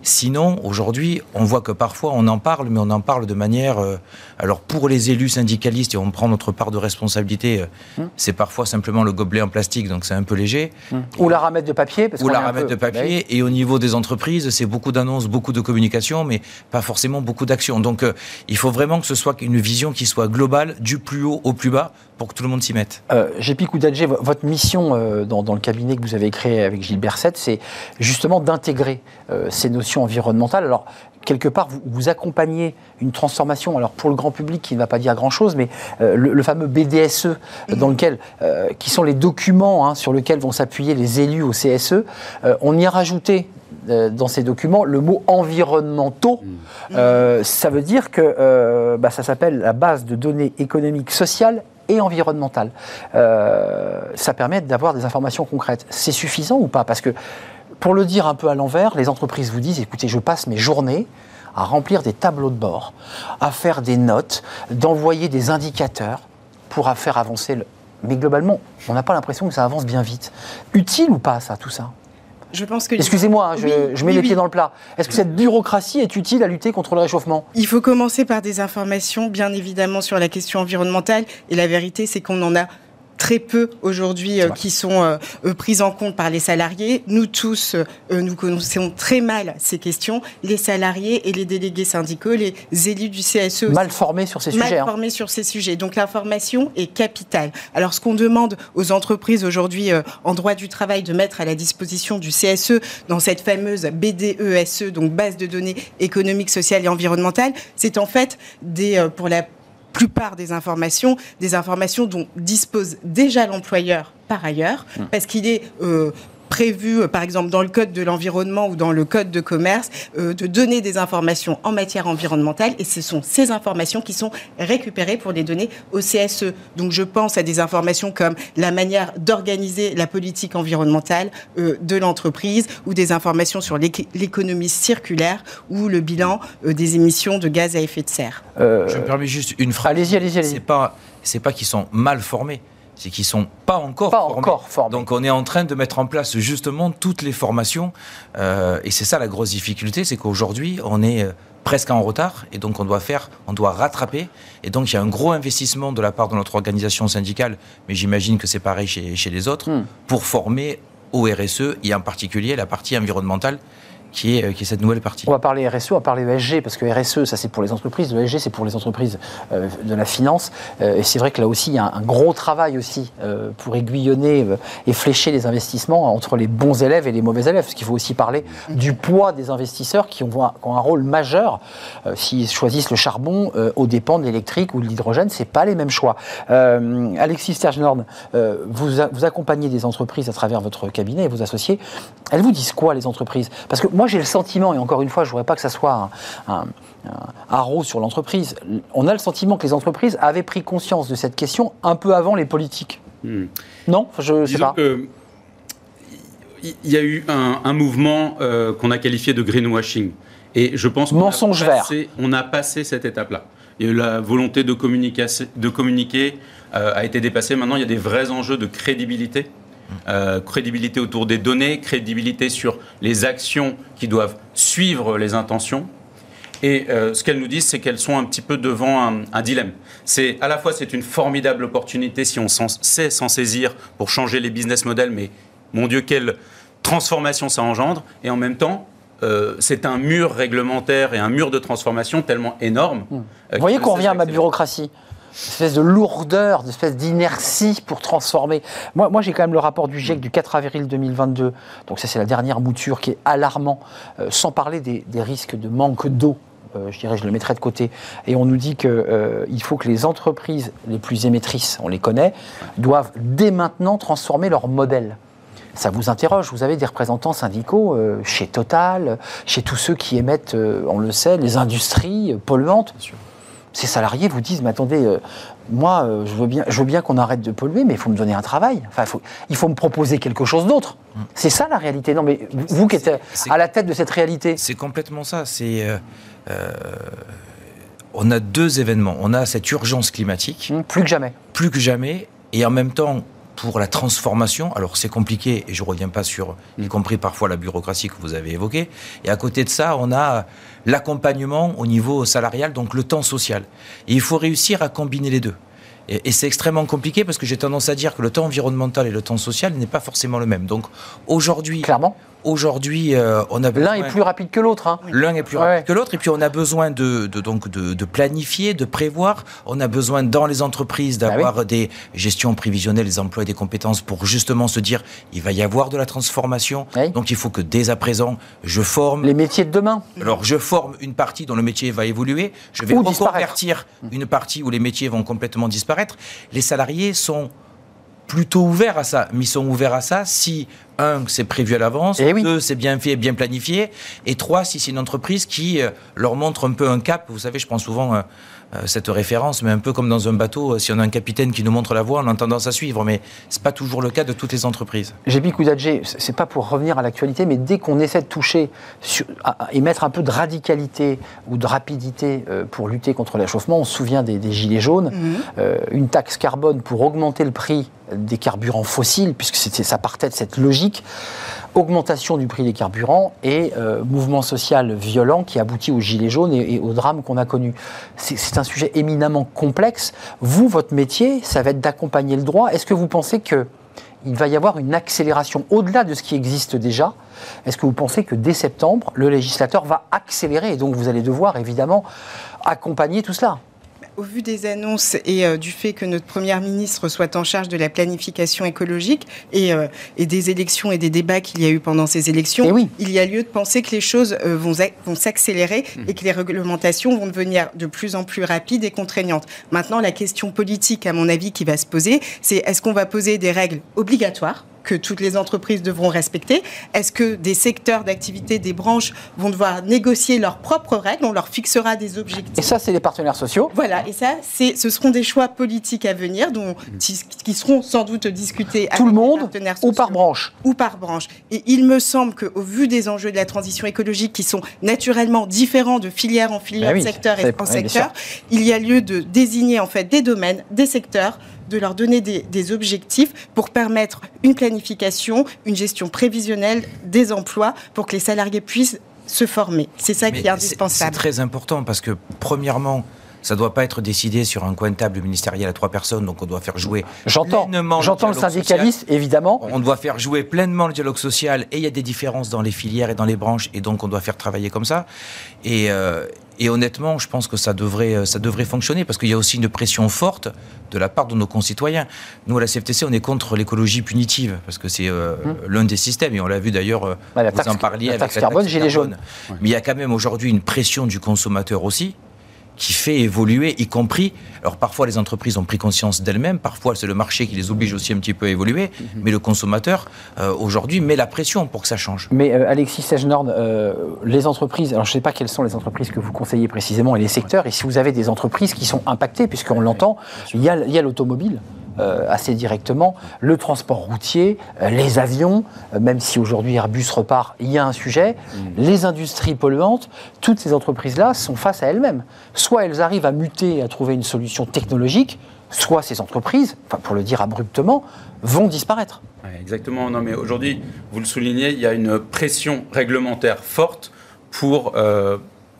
Sinon, aujourd'hui, on voit que parfois on en parle, mais on en parle de manière. Euh, alors, pour les élus syndicalistes, et on prend notre part de responsabilité, euh, hmm. c'est parfois simplement le gobelet en plastique, donc c'est un peu léger. Hmm. Ou la ramette de papier. Ou la ramette de papier. Et au niveau des entreprises, c'est beaucoup d'annonces, beaucoup de communication, mais pas forcément beaucoup d'actions. Donc, euh, il faut vraiment que ce soit une vision qui soit globale, du plus haut au plus bas, pour que tout le monde s'y mette. Euh, Gépi Koudadje, votre mission dans, dans, le cabinet que vous avez créé avec Gilles Berset, c'est justement d'intégrer ces notions environnementale. Alors, quelque part, vous, accompagnez une transformation, alors pour le grand public qui ne va pas dire grand-chose, mais euh, le, fameux BDSE, euh, dans lequel, euh, qui sont les documents hein, sur lesquels vont s'appuyer les élus au CSE, on y a rajouté dans ces documents le mot environnementaux. Mm. ça veut dire que bah, ça s'appelle la base de données économiques, sociales et environnementales. ça permet d'avoir des informations concrètes. C'est suffisant ou pas? Parce que pour le dire un peu à l'envers, les entreprises vous disent, écoutez, je passe mes journées à remplir des tableaux de bord, à faire des notes, d'envoyer des indicateurs pour faire avancer le... Mais globalement, on n'a pas l'impression que ça avance bien vite. Utile ou pas ça, tout ça? Je pense que Excusez-moi, hein, je, mets les pieds dans le plat. Est-ce que cette bureaucratie est utile à lutter contre le réchauffement? Il faut commencer par des informations, bien évidemment, sur la question environnementale. Et la vérité, c'est qu'on en a très peu aujourd'hui euh, qui sont euh, euh, prises en compte par les salariés. Nous tous, nous connaissons très mal ces questions, les salariés et les délégués syndicaux, les élus du CSE. Mal formés sur ces sujets. Mal hein. formés sur ces sujets. Donc l'information est capitale. Alors ce qu'on demande aux entreprises aujourd'hui en droit du travail de mettre à la disposition du CSE dans cette fameuse BDESE, donc base de données économiques, sociales et environnementales, c'est en fait des, pour la plupart des informations, des informations dont dispose déjà l'employeur par ailleurs, mmh. parce qu'il est euh, prévu, euh, par exemple, dans le code de l'environnement ou dans le code de commerce, euh, de donner des informations en matière environnementale. Et ce sont ces informations qui sont récupérées pour les donner au CSE. Donc, je pense à des informations comme la manière d'organiser la politique environnementale euh, de l'entreprise ou des informations sur l'économie circulaire ou le bilan des émissions de gaz à effet de serre. je me permets juste une phrase. Allez-y, allez-y. Allez c'est pas, c'est pas qu'ils sont mal formés c'est qu'ils sont pas encore, pas encore formés. Donc on est en train de mettre en place justement toutes les formations, euh, et c'est ça la grosse difficulté, c'est qu'aujourd'hui on est euh, presque en retard, et donc on doit faire, on doit rattraper, et donc il y a un gros investissement de la part de notre organisation syndicale, mais j'imagine que c'est pareil chez, chez, les autres, hmm. pour former au RSE et en particulier la partie environnementale qui est, qui est cette nouvelle partie. On va parler RSE, on va parler ESG, parce que RSE, ça c'est pour les entreprises, ESG c'est pour les entreprises euh, de la finance. Euh, et c'est vrai que là aussi, il y a un, gros travail aussi euh, pour aiguillonner et flécher les investissements entre les bons élèves et les mauvais élèves. Parce qu'il faut aussi parler du poids des investisseurs qui ont, un rôle majeur s'ils choisissent le charbon aux dépens de l'électrique ou de l'hydrogène. C'est pas les mêmes choix. Alexis Stergenhorn, vous, vous accompagnez des entreprises à travers votre cabinet et vos associés. Elles vous disent quoi, les entreprises? Parce que moi, j'ai le sentiment, et encore une fois, je ne voudrais pas que ça soit un, un, sur l'entreprise, on a le sentiment que les entreprises avaient pris conscience de cette question un peu avant les politiques. Hmm. Non Je ne sais pas. il y a eu un, mouvement euh, qu'on a qualifié de greenwashing. Et je pense Mensonge vert. On a passé cette étape-là. Et la volonté de communiquer, de communiquer euh, a été dépassée. Maintenant, il y a des vrais enjeux de crédibilité euh, crédibilité autour des données, crédibilité sur les actions qui doivent suivre les intentions. Et euh, ce qu'elles nous disent, c'est qu'elles sont un petit peu devant un, dilemme. C'est à la fois c'est une formidable opportunité si on sait s'en saisir pour changer les business models, mais mon Dieu quelle transformation ça engendre. Et en même temps, euh, c'est un mur réglementaire et un mur de transformation tellement énorme. Vous voyez qu'on revient à ma bureaucratie espèce de lourdeur, espèce d'inertie pour transformer. Moi, moi j'ai quand même le rapport du GIEC du 4 avril 2022, donc ça c'est la dernière mouture qui est alarmant, euh, sans parler des, risques de manque d'eau. Euh, je dirais, je le mettrai de côté. Et on nous dit qu'il euh, faut que les entreprises les plus émettrices, on les connaît, doivent dès maintenant transformer leur modèle ça vous interroge. Vous avez des représentants syndicaux chez Total, chez tous ceux qui émettent, on le sait, les industries polluantes ces salariés vous disent, mais attendez, euh, moi, euh, je veux bien, je veux bien qu'on arrête de polluer, mais il faut me donner un travail. Enfin, il faut, me proposer quelque chose d'autre. Mm. C'est ça la réalité. Non, mais vous qui êtes à la tête de cette réalité. C'est complètement ça. C'est euh, on a deux événements. On a cette urgence climatique. Mm, plus que jamais. Plus que jamais. Et en même temps, pour la transformation. Alors c'est compliqué et je ne reviens pas sur, y compris parfois la bureaucratie que vous avez évoquée. Et à côté de ça, on a l'accompagnement au niveau salarial, donc le temps social. Et il faut réussir à combiner les deux. Et, c'est extrêmement compliqué parce que j'ai tendance à dire que le temps environnemental et le temps social n'est pas forcément le même. Donc aujourd'hui, clairement, aujourd'hui, euh, on a l'un est plus rapide que l'autre. Hein. L'un est plus rapide que l'autre, et puis on a besoin de, donc de, planifier, de prévoir. On a besoin dans les entreprises bah d'avoir des gestions prévisionnelles des emplois et des compétences pour justement se dire il va y avoir de la transformation. Donc il faut que dès à présent je forme les métiers de demain. Alors je forme une partie dont le métier va évoluer. Je vais reconvertir une partie où les métiers vont complètement disparaître. Les salariés sont plutôt ouverts à ça. Mais ils sont ouverts à ça si, un, c'est prévu à l'avance, eh deux, c'est bien fait, bien planifié, et trois, si c'est une entreprise qui euh, leur montre un peu un cap. Vous savez, je prends souvent euh, euh, cette référence, mais un peu comme dans un bateau, si on a un capitaine qui nous montre la voie, on a tendance à suivre, mais c'est pas toujours le cas de toutes les entreprises. J'ai Koudadje, c'est pas pour revenir à l'actualité, mais dès qu'on essaie de toucher et mettre un peu de radicalité ou de rapidité pour lutter contre l'échauffement, on se souvient des, gilets jaunes, mmh. une taxe carbone pour augmenter le prix des carburants fossiles, puisque ça partait de cette logique, augmentation du prix des carburants et euh, mouvement social violent qui aboutit aux gilets jaunes et, au drame qu'on a connu. C'est un sujet éminemment complexe. Vous, votre métier, ça va être d'accompagner le droit. Est-ce que vous pensez que il va y avoir une accélération au-delà de ce qui existe déjà? Est-ce que vous pensez que dès septembre, le législateur va accélérer? Et donc vous allez devoir évidemment accompagner tout cela au vu des annonces et euh, du fait que notre première ministre soit en charge de la planification écologique et, euh, et des élections et des débats qu'il y a eu pendant ces élections, eh il y a lieu de penser que les choses euh, vont, vont s'accélérer mmh. et que les réglementations vont devenir de plus en plus rapides et contraignantes. Maintenant, la question politique, à mon avis, qui va se poser, c'est est-ce qu'on va poser des règles obligatoires que toutes les entreprises devront respecter. Est-ce que des secteurs d'activité, des branches vont devoir négocier leurs propres règles? On leur fixera des objectifs. Et ça, c'est les partenaires sociaux. Voilà, et ça, ce seront des choix politiques à venir dont, qui seront sans doute discutés Tout le monde ou par branche? Ou par branche. Et il me semble qu'au vu des enjeux de la transition écologique qui sont naturellement différents de filière en filière, de ben secteur et en secteur, il y a lieu de désigner en fait des domaines, des secteurs de leur donner des, objectifs pour permettre une planification, une gestion prévisionnelle des emplois pour que les salariés puissent se former. C'est ça qui est indispensable. C'est très important parce que, premièrement, Ça ne doit pas être décidé sur un coin de table ministériel à trois personnes, donc on doit faire jouer J'entends, pleinement j'entends le dialogue syndicaliste, évidemment. social. On doit faire jouer pleinement le dialogue social et il y a des différences dans les filières et dans les branches et donc on doit faire travailler comme ça. Et, euh, et honnêtement, je pense que ça devrait, euh, ça devrait fonctionner parce qu'il y a aussi une pression forte de la part de nos concitoyens. Nous, à la CFTC, on est contre l'écologie punitive parce que c'est euh, l'un des systèmes et on l'a vu d'ailleurs, euh, Bah, la vous taxe- en parliez la avec taxe carbone, gilet jaune. Mais il y a quand même aujourd'hui une pression du consommateur aussi qui fait évoluer, y compris. Alors parfois les entreprises ont pris conscience d'elles-mêmes, parfois c'est le marché qui les oblige aussi un petit peu à évoluer, mais le consommateur euh, aujourd'hui met la pression pour que ça change. Mais euh, Alexis Segenord, euh, les entreprises, alors je ne sais pas quelles sont les entreprises que vous conseillez précisément et les secteurs, et si vous avez des entreprises qui sont impactées, puisqu'on l'entend, il y a l'automobile. Euh, assez directement, le transport routier, euh, les avions, euh, même si aujourd'hui Airbus repart, il y a un sujet, les industries polluantes, toutes ces entreprises-là sont face à elles-mêmes. Soit elles arrivent à muter, à trouver une solution technologique, soit ces entreprises, enfin, pour le dire abruptement, vont disparaître. Ouais, exactement. Non, mais aujourd'hui, vous le soulignez, il y a une pression réglementaire forte pour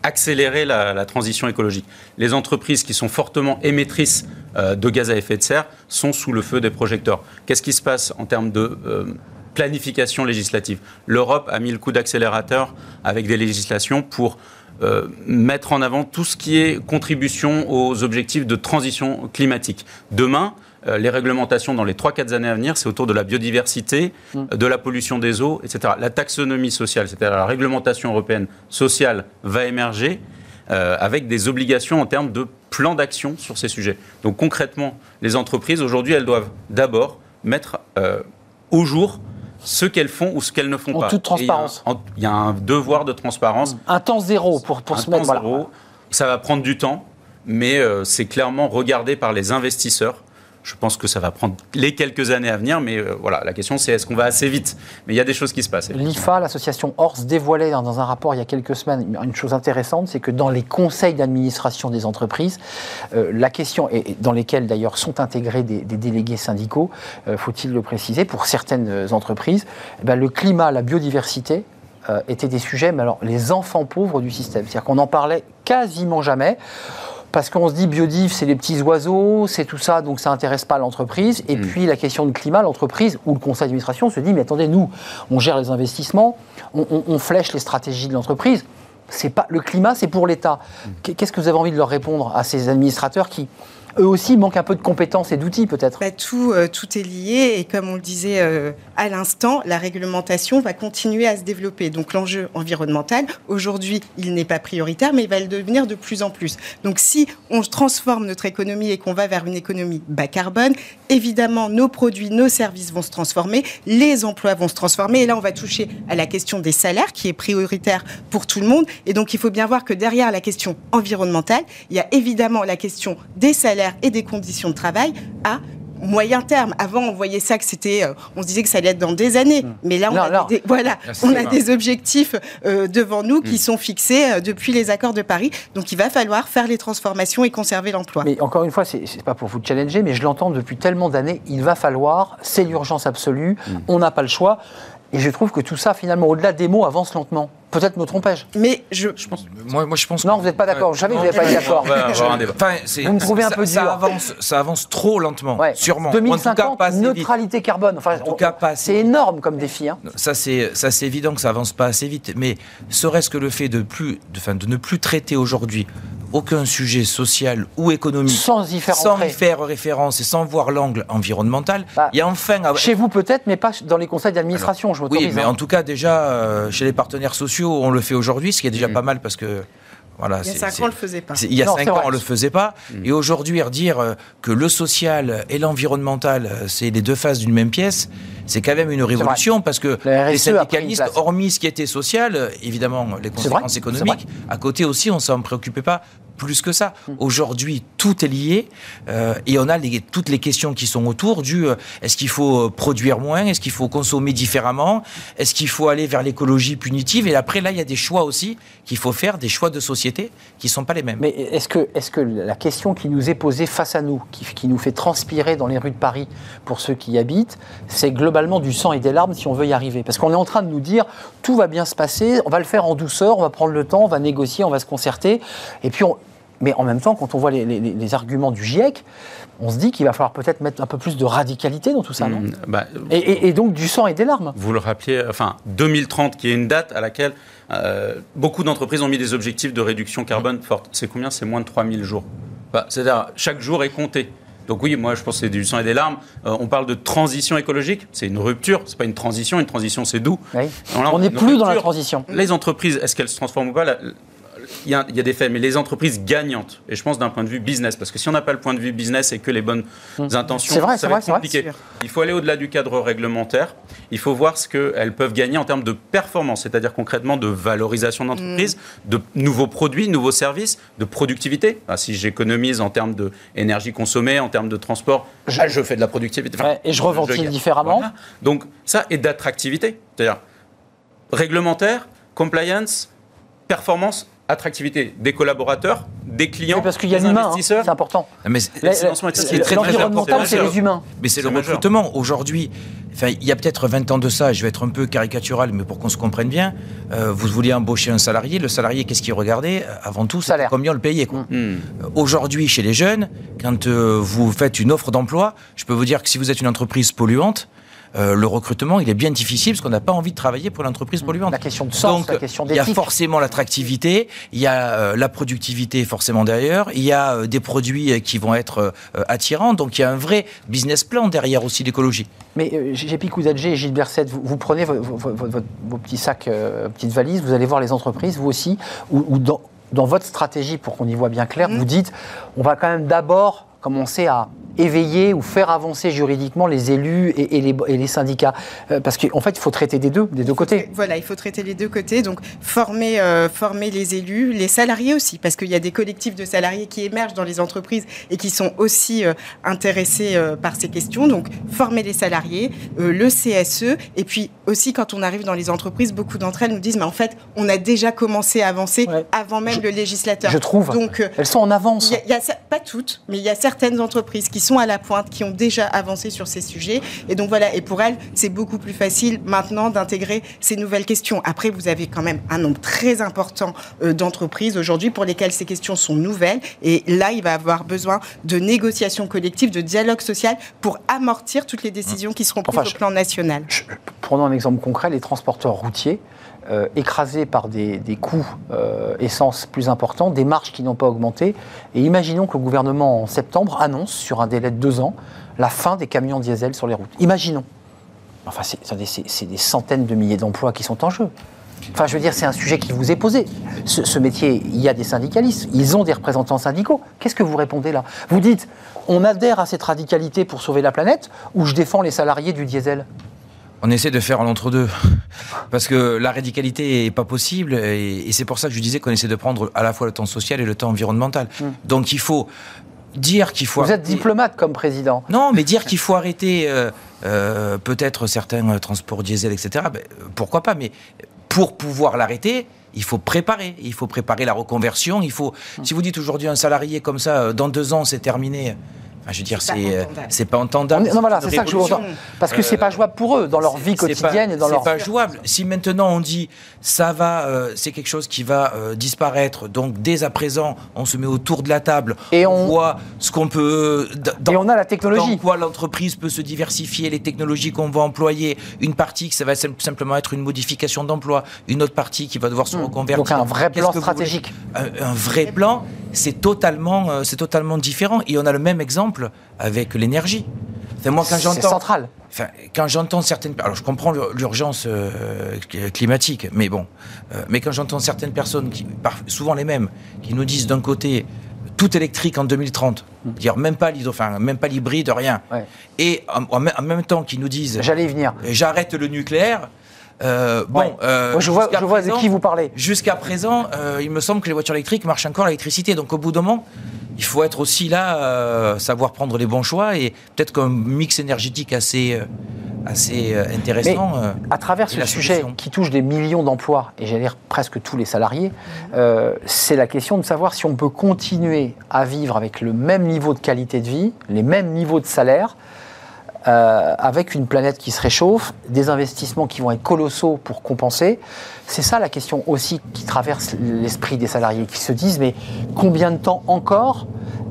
accélérer la, transition écologique. Les entreprises qui sont fortement émettrices euh, de gaz à effet de serre sont sous le feu des projecteurs. Qu'est-ce qui se passe en termes de euh, planification législative? L'Europe a mis le coup d'accélérateur avec des législations pour euh, mettre en avant tout ce qui est contribution aux objectifs de transition climatique. Demain, euh, les réglementations dans les 3-4 années à venir, c'est autour de la biodiversité, euh, de la pollution des eaux, etc. La taxonomie sociale, c'est-à-dire la réglementation européenne sociale, va émerger euh, avec des obligations en termes de plan d'action sur ces sujets. Donc concrètement, les entreprises, aujourd'hui, elles doivent d'abord mettre euh, au jour ce qu'elles font ou ce qu'elles ne font En pas. toute Et il y a un- transparence. en- Il y, a un devoir de transparence Un temps zéro pour, pour un se mettre. temps voilà. zéro. Ça va prendre du temps, mais euh, c'est clairement regardé par les investisseurs. Je pense que ça va prendre les quelques années à venir, mais euh, voilà, la question c'est est-ce qu'on va assez vite? Mais il y a des choses qui se passent. L'IFA, l'association Ors, dévoilait dans, un rapport il y a quelques semaines une, chose intéressante, c'est que dans les conseils d'administration des entreprises, euh, la question, et, dans lesquels d'ailleurs sont intégrés des, délégués syndicaux, euh, faut-il le préciser, pour certaines entreprises, eh ben, le climat, la biodiversité étaient des sujets, mais alors les enfants pauvres du système. C'est-à-dire qu'on n'en parlait quasiment jamais. Parce qu'on se dit biodiv, c'est les petits oiseaux, c'est tout ça, donc ça n'intéresse pas l'entreprise. Et puis la question de climat, l'entreprise ou le conseil d'administration se dit mais attendez, nous, on gère les investissements, on, on- on flèche les stratégies de l'entreprise. C'est pas le climat, c'est pour l'État. Qu'est-ce que vous avez envie de leur répondre à ces administrateurs qui, eux aussi, manquent un peu de compétences et d'outils peut-être Bah, tout, euh, tout est lié et comme on le disait euh, à l'instant, la réglementation va continuer à se développer. Donc l'enjeu environnemental, aujourd'hui, il n'est pas prioritaire, mais il va le devenir de plus en plus. Donc si on transforme notre économie et qu'on va vers une économie bas carbone, évidemment, nos produits, nos services vont se transformer, les emplois vont se transformer. Et là, on va toucher à la question des salaires, qui est prioritaire pour tout le monde. Et donc, il faut bien voir que derrière la question environnementale, il y a évidemment la question des salaires et des conditions de travail à moyen terme. Avant, on voyait ça que c'était, euh, on se disait que ça allait être dans des années. Mais là, on Non, a, non. Des, voilà, Là, on a des objectifs euh, devant nous qui sont fixés euh, depuis les accords de Paris. Donc, il va falloir faire les transformations et conserver l'emploi. Mais encore une fois, c'est c'est pas pour vous challenger, mais je l'entends depuis tellement d'années. Il va falloir, c'est l'urgence absolue, on n'a pas le choix. Et je trouve que tout ça, finalement, au-delà des mots, avance lentement. Peut-être me trompais-je. Mais je, Moi, moi je pense Non, que- vous n'êtes pas d'accord. Je savais que vous n'avez pas été d'accord. Enfin, Vous me trouvez un ça- peu ça dur. avance, ça avance trop lentement, Ouais. sûrement. Ou en tout cas, 2050, pas vite. neutralité carbone. Enfin, En tout cas, pas c'est énorme comme défi. hein. Ça c'est ça c'est évident que ça avance pas assez vite, mais serait-ce que le fait de plus, de, enfin, de ne plus traiter aujourd'hui aucun sujet social ou économique Sans y faire sans entrer. y faire référence et sans voir l'angle environnemental, Bah, il y a enfin à- Chez vous peut-être, mais pas dans les conseils d'administration, je oui, m'autorise. mais hein. en tout cas déjà euh, chez les partenaires sociaux, on le fait aujourd'hui, ce qui est déjà pas mal parce que voilà, il y a cinq ans, on le faisait pas. Il y a Non, cinq ans, vrai. on le faisait pas. Et aujourd'hui, redire euh, que le social et l'environnemental, euh, c'est les deux faces d'une même pièce, c'est quand même une révolution parce que La les syndicalistes, hormis ce qui était social, évidemment, les conséquences économiques, à côté aussi, on s'en préoccupait pas plus que ça. Aujourd'hui, tout est lié euh, et on a toutes les questions qui sont autour du euh, est-ce qu'il faut euh, produire moins, est-ce qu'il faut consommer différemment, est-ce qu'il faut aller vers l'écologie punitive et après là, il y a des choix aussi qu'il faut faire, des choix de société qui sont pas les mêmes. Mais est-ce que, la question qui nous est posée face à nous, qui, qui nous fait transpirer dans les rues de Paris pour ceux qui y habitent, c'est globalement du sang et des larmes si on veut y arriver Parce qu'on est en train de nous dire tout va bien se passer, on va le faire en douceur, on va prendre le temps, on va négocier, on va se concerter, et puis on- Mais en même temps, quand on voit les, les- les arguments du GIEC, on se dit qu'il va falloir peut-être mettre un peu plus de radicalité dans tout ça, non Mmh, bah, et, et- et donc du sang et des larmes. Vous le rappeliez, enfin 2030, qui est une date à laquelle euh, beaucoup d'entreprises ont mis des objectifs de réduction carbone fortes. C'est combien? C'est moins de 3000 jours. Bah, C'est-à-dire, chaque jour est compté. Donc oui, moi je pense que c'est du sang et des larmes. Euh, on parle de transition écologique, c'est une rupture, c'est pas une transition. Une transition, c'est doux. Oui. Alors là, On n'est plus dans la transition. Les entreprises, est-ce qu'elles se transforment ou pas? Il y, a, il y a des faits, mais les entreprises gagnantes, et je pense d'un point de vue business, parce que si on n'a pas le point de vue business et que les bonnes intentions, C'est vrai, ça va vrai, être c'est vrai. compliqué. Il faut aller au-delà du cadre réglementaire. Il faut voir ce qu'elles peuvent gagner en termes de performance, c'est-à-dire concrètement de valorisation d'entreprise, de nouveaux produits, nouveaux services, de productivité. Si j'économise en termes d'énergie consommée, en termes de transport, Je- ah, je, fais de la productivité. Enfin, et je reventile gagne. différemment. Voilà. Donc ça, et d'attractivité. C'est-à-dire réglementaire, compliance, performance, attractivité des collaborateurs, des clients, Oui, parce qu'il y a des l'humain, hein, investisseurs. c'est important. Mais c'est- c'est très, très L'environnemental, important. c'est C'est les humains. Mais c'est le C'est majeur. recrutement. Aujourd'hui, enfin, il y a peut-être 20 ans de ça, je vais être un peu caricatural, mais pour qu'on se comprenne bien, euh, vous vouliez embaucher un salarié. Le salarié, qu'est-ce qu'il regardait? Euh, Avant tout, Salaire. combien on le payait. Quoi. Mm. Euh, Aujourd'hui, chez les jeunes, quand euh, vous faites une offre d'emploi, je peux vous dire que si vous êtes une entreprise polluante, euh, le recrutement, il est bien difficile parce qu'on n'a pas envie de travailler pour l'entreprise polluante. La question de sens, Donc, la question il y a d'éthique. forcément l'attractivité, il y a euh, la productivité forcément derrière, il y a euh, des produits euh, qui vont être euh, attirants, donc il y a un vrai business plan derrière aussi l'écologie. Mais euh, JP Kouzadjé et Gilles Berset, vous, vous prenez vo- vo- vo- vo- vos petits sacs, euh, petites valises, vous allez voir les entreprises, vous aussi, ou, dans, dans votre stratégie, pour qu'on y voit bien clair, vous dites, on va quand même d'abord commencer à éveiller ou faire avancer juridiquement les élus et, et les, et les syndicats. Euh, parce qu'en fait, il faut traiter des deux, des deux côtés. Voilà, il faut traiter les deux côtés. Donc, former, euh, former les élus, les salariés aussi, parce qu'il y a des collectifs de salariés qui émergent dans les entreprises et qui sont aussi euh, intéressés par ces questions. Donc, former les salariés, le CSE, et puis aussi quand on arrive dans les entreprises, beaucoup d'entre elles nous disent, mais en fait, on a déjà commencé à avancer Ouais. avant même Je- le législateur. Je trouve. Donc, Elles sont en avance. y a- y pas toutes, mais il y a certaines entreprises qui sont à la pointe, qui ont déjà avancé sur ces sujets. Et donc voilà, et pour elles, c'est beaucoup plus facile maintenant d'intégrer ces nouvelles questions. Après, vous avez quand même un nombre très important euh, d'entreprises aujourd'hui pour lesquelles ces questions sont nouvelles. Et là, il va avoir besoin de négociations collectives, de dialogue social pour amortir toutes les décisions qui seront prises Enfin, au plan national. Je- Prenons un exemple concret, les transporteurs routiers, euh, écrasés par des, coûts euh, essence plus importants, des marges qui n'ont pas augmenté. Et imaginons que le gouvernement, en septembre, annonce, sur un délai de deux ans, la fin des camions diesel sur les routes. Imaginons. Enfin, c'est des centaines de milliers d'emplois qui sont en jeu. Enfin, je veux dire, c'est un sujet qui vous est posé. Ce métier, il y a des syndicalistes, ils ont des représentants syndicaux. Qu'est-ce que vous répondez là? Vous dites, on adhère à cette radicalité pour sauver la planète, ou je défends les salariés du diesel? On essaie de faire l'entre-deux. Parce que la radicalité n'est pas possible. Et, et c'est pour ça que je disais qu'on essaie de prendre à la fois le temps social et le temps environnemental. Donc il faut dire qu'il faut. Vous êtes arrêter- diplomate comme président. Non, mais dire qu'il faut arrêter euh, euh, peut-être certains euh, transports diesel, etc., ben, pourquoi pas Mais pour pouvoir l'arrêter, il faut préparer. Il faut préparer la reconversion. Il faut. Si vous dites aujourd'hui un salarié comme ça, dans deux ans, c'est terminé. Enfin, je veux dire, C'est euh, entendable. c'est pas entendable. non, voilà, c'est ça que je veux. Parce que c'est pas jouable pour eux, dans leur vie quotidienne pas- et dans leur. C'est pas jouable. Si maintenant on dit ça va, euh, c'est quelque chose qui va euh, disparaître. Donc dès à présent, on se met autour de la table. Et on, on- voit ce qu'on peut. dans- Et on a la technologie. Dans quoi l'entreprise peut se diversifier, les technologies qu'on va employer. Une partie que ça va sim- simplement être une modification d'emploi, une autre partie qui va devoir se reconvertir. Hmm. Donc un vrai plan stratégique. un, un vrai plan, c'est totalement, euh, c'est totalement différent. Et on a le même exemple avec l'énergie. Enfin, moi, quand C'est j'entends, central. Enfin, quand j'entends certaines, alors je comprends l'ur- l'urgence euh, climatique, mais bon, euh, mais quand j'entends certaines personnes, qui, souvent les mêmes, qui nous disent d'un côté tout électrique en 2030, dire même pas l'hydro, enfin, même pas l'hybride, rien, Ouais. et en, en même- temps qui nous disent J'allais y venir. euh, j'arrête le nucléaire. euh, bon, Ouais. euh, je vois, jusqu'à je vois de présent- qui vous parlez. Jusqu'à présent, euh, il me semble que les voitures électriques marchent encore à l'électricité. Donc au bout d'un moment, il faut être aussi là, euh, savoir prendre les bons choix et peut-être qu'un mix énergétique assez, euh, assez euh, intéressant. À travers ce sujet solution. qui touche des millions d'emplois, et j'allais dire presque tous les salariés, euh, c'est la question de savoir si on peut continuer à vivre avec le même niveau de qualité de vie, les mêmes niveaux de salaire, euh, avec une planète qui se réchauffe, des investissements qui vont être colossaux pour compenser. C'est ça la question aussi qui traverse l'esprit des salariés, qui se disent mais combien de temps encore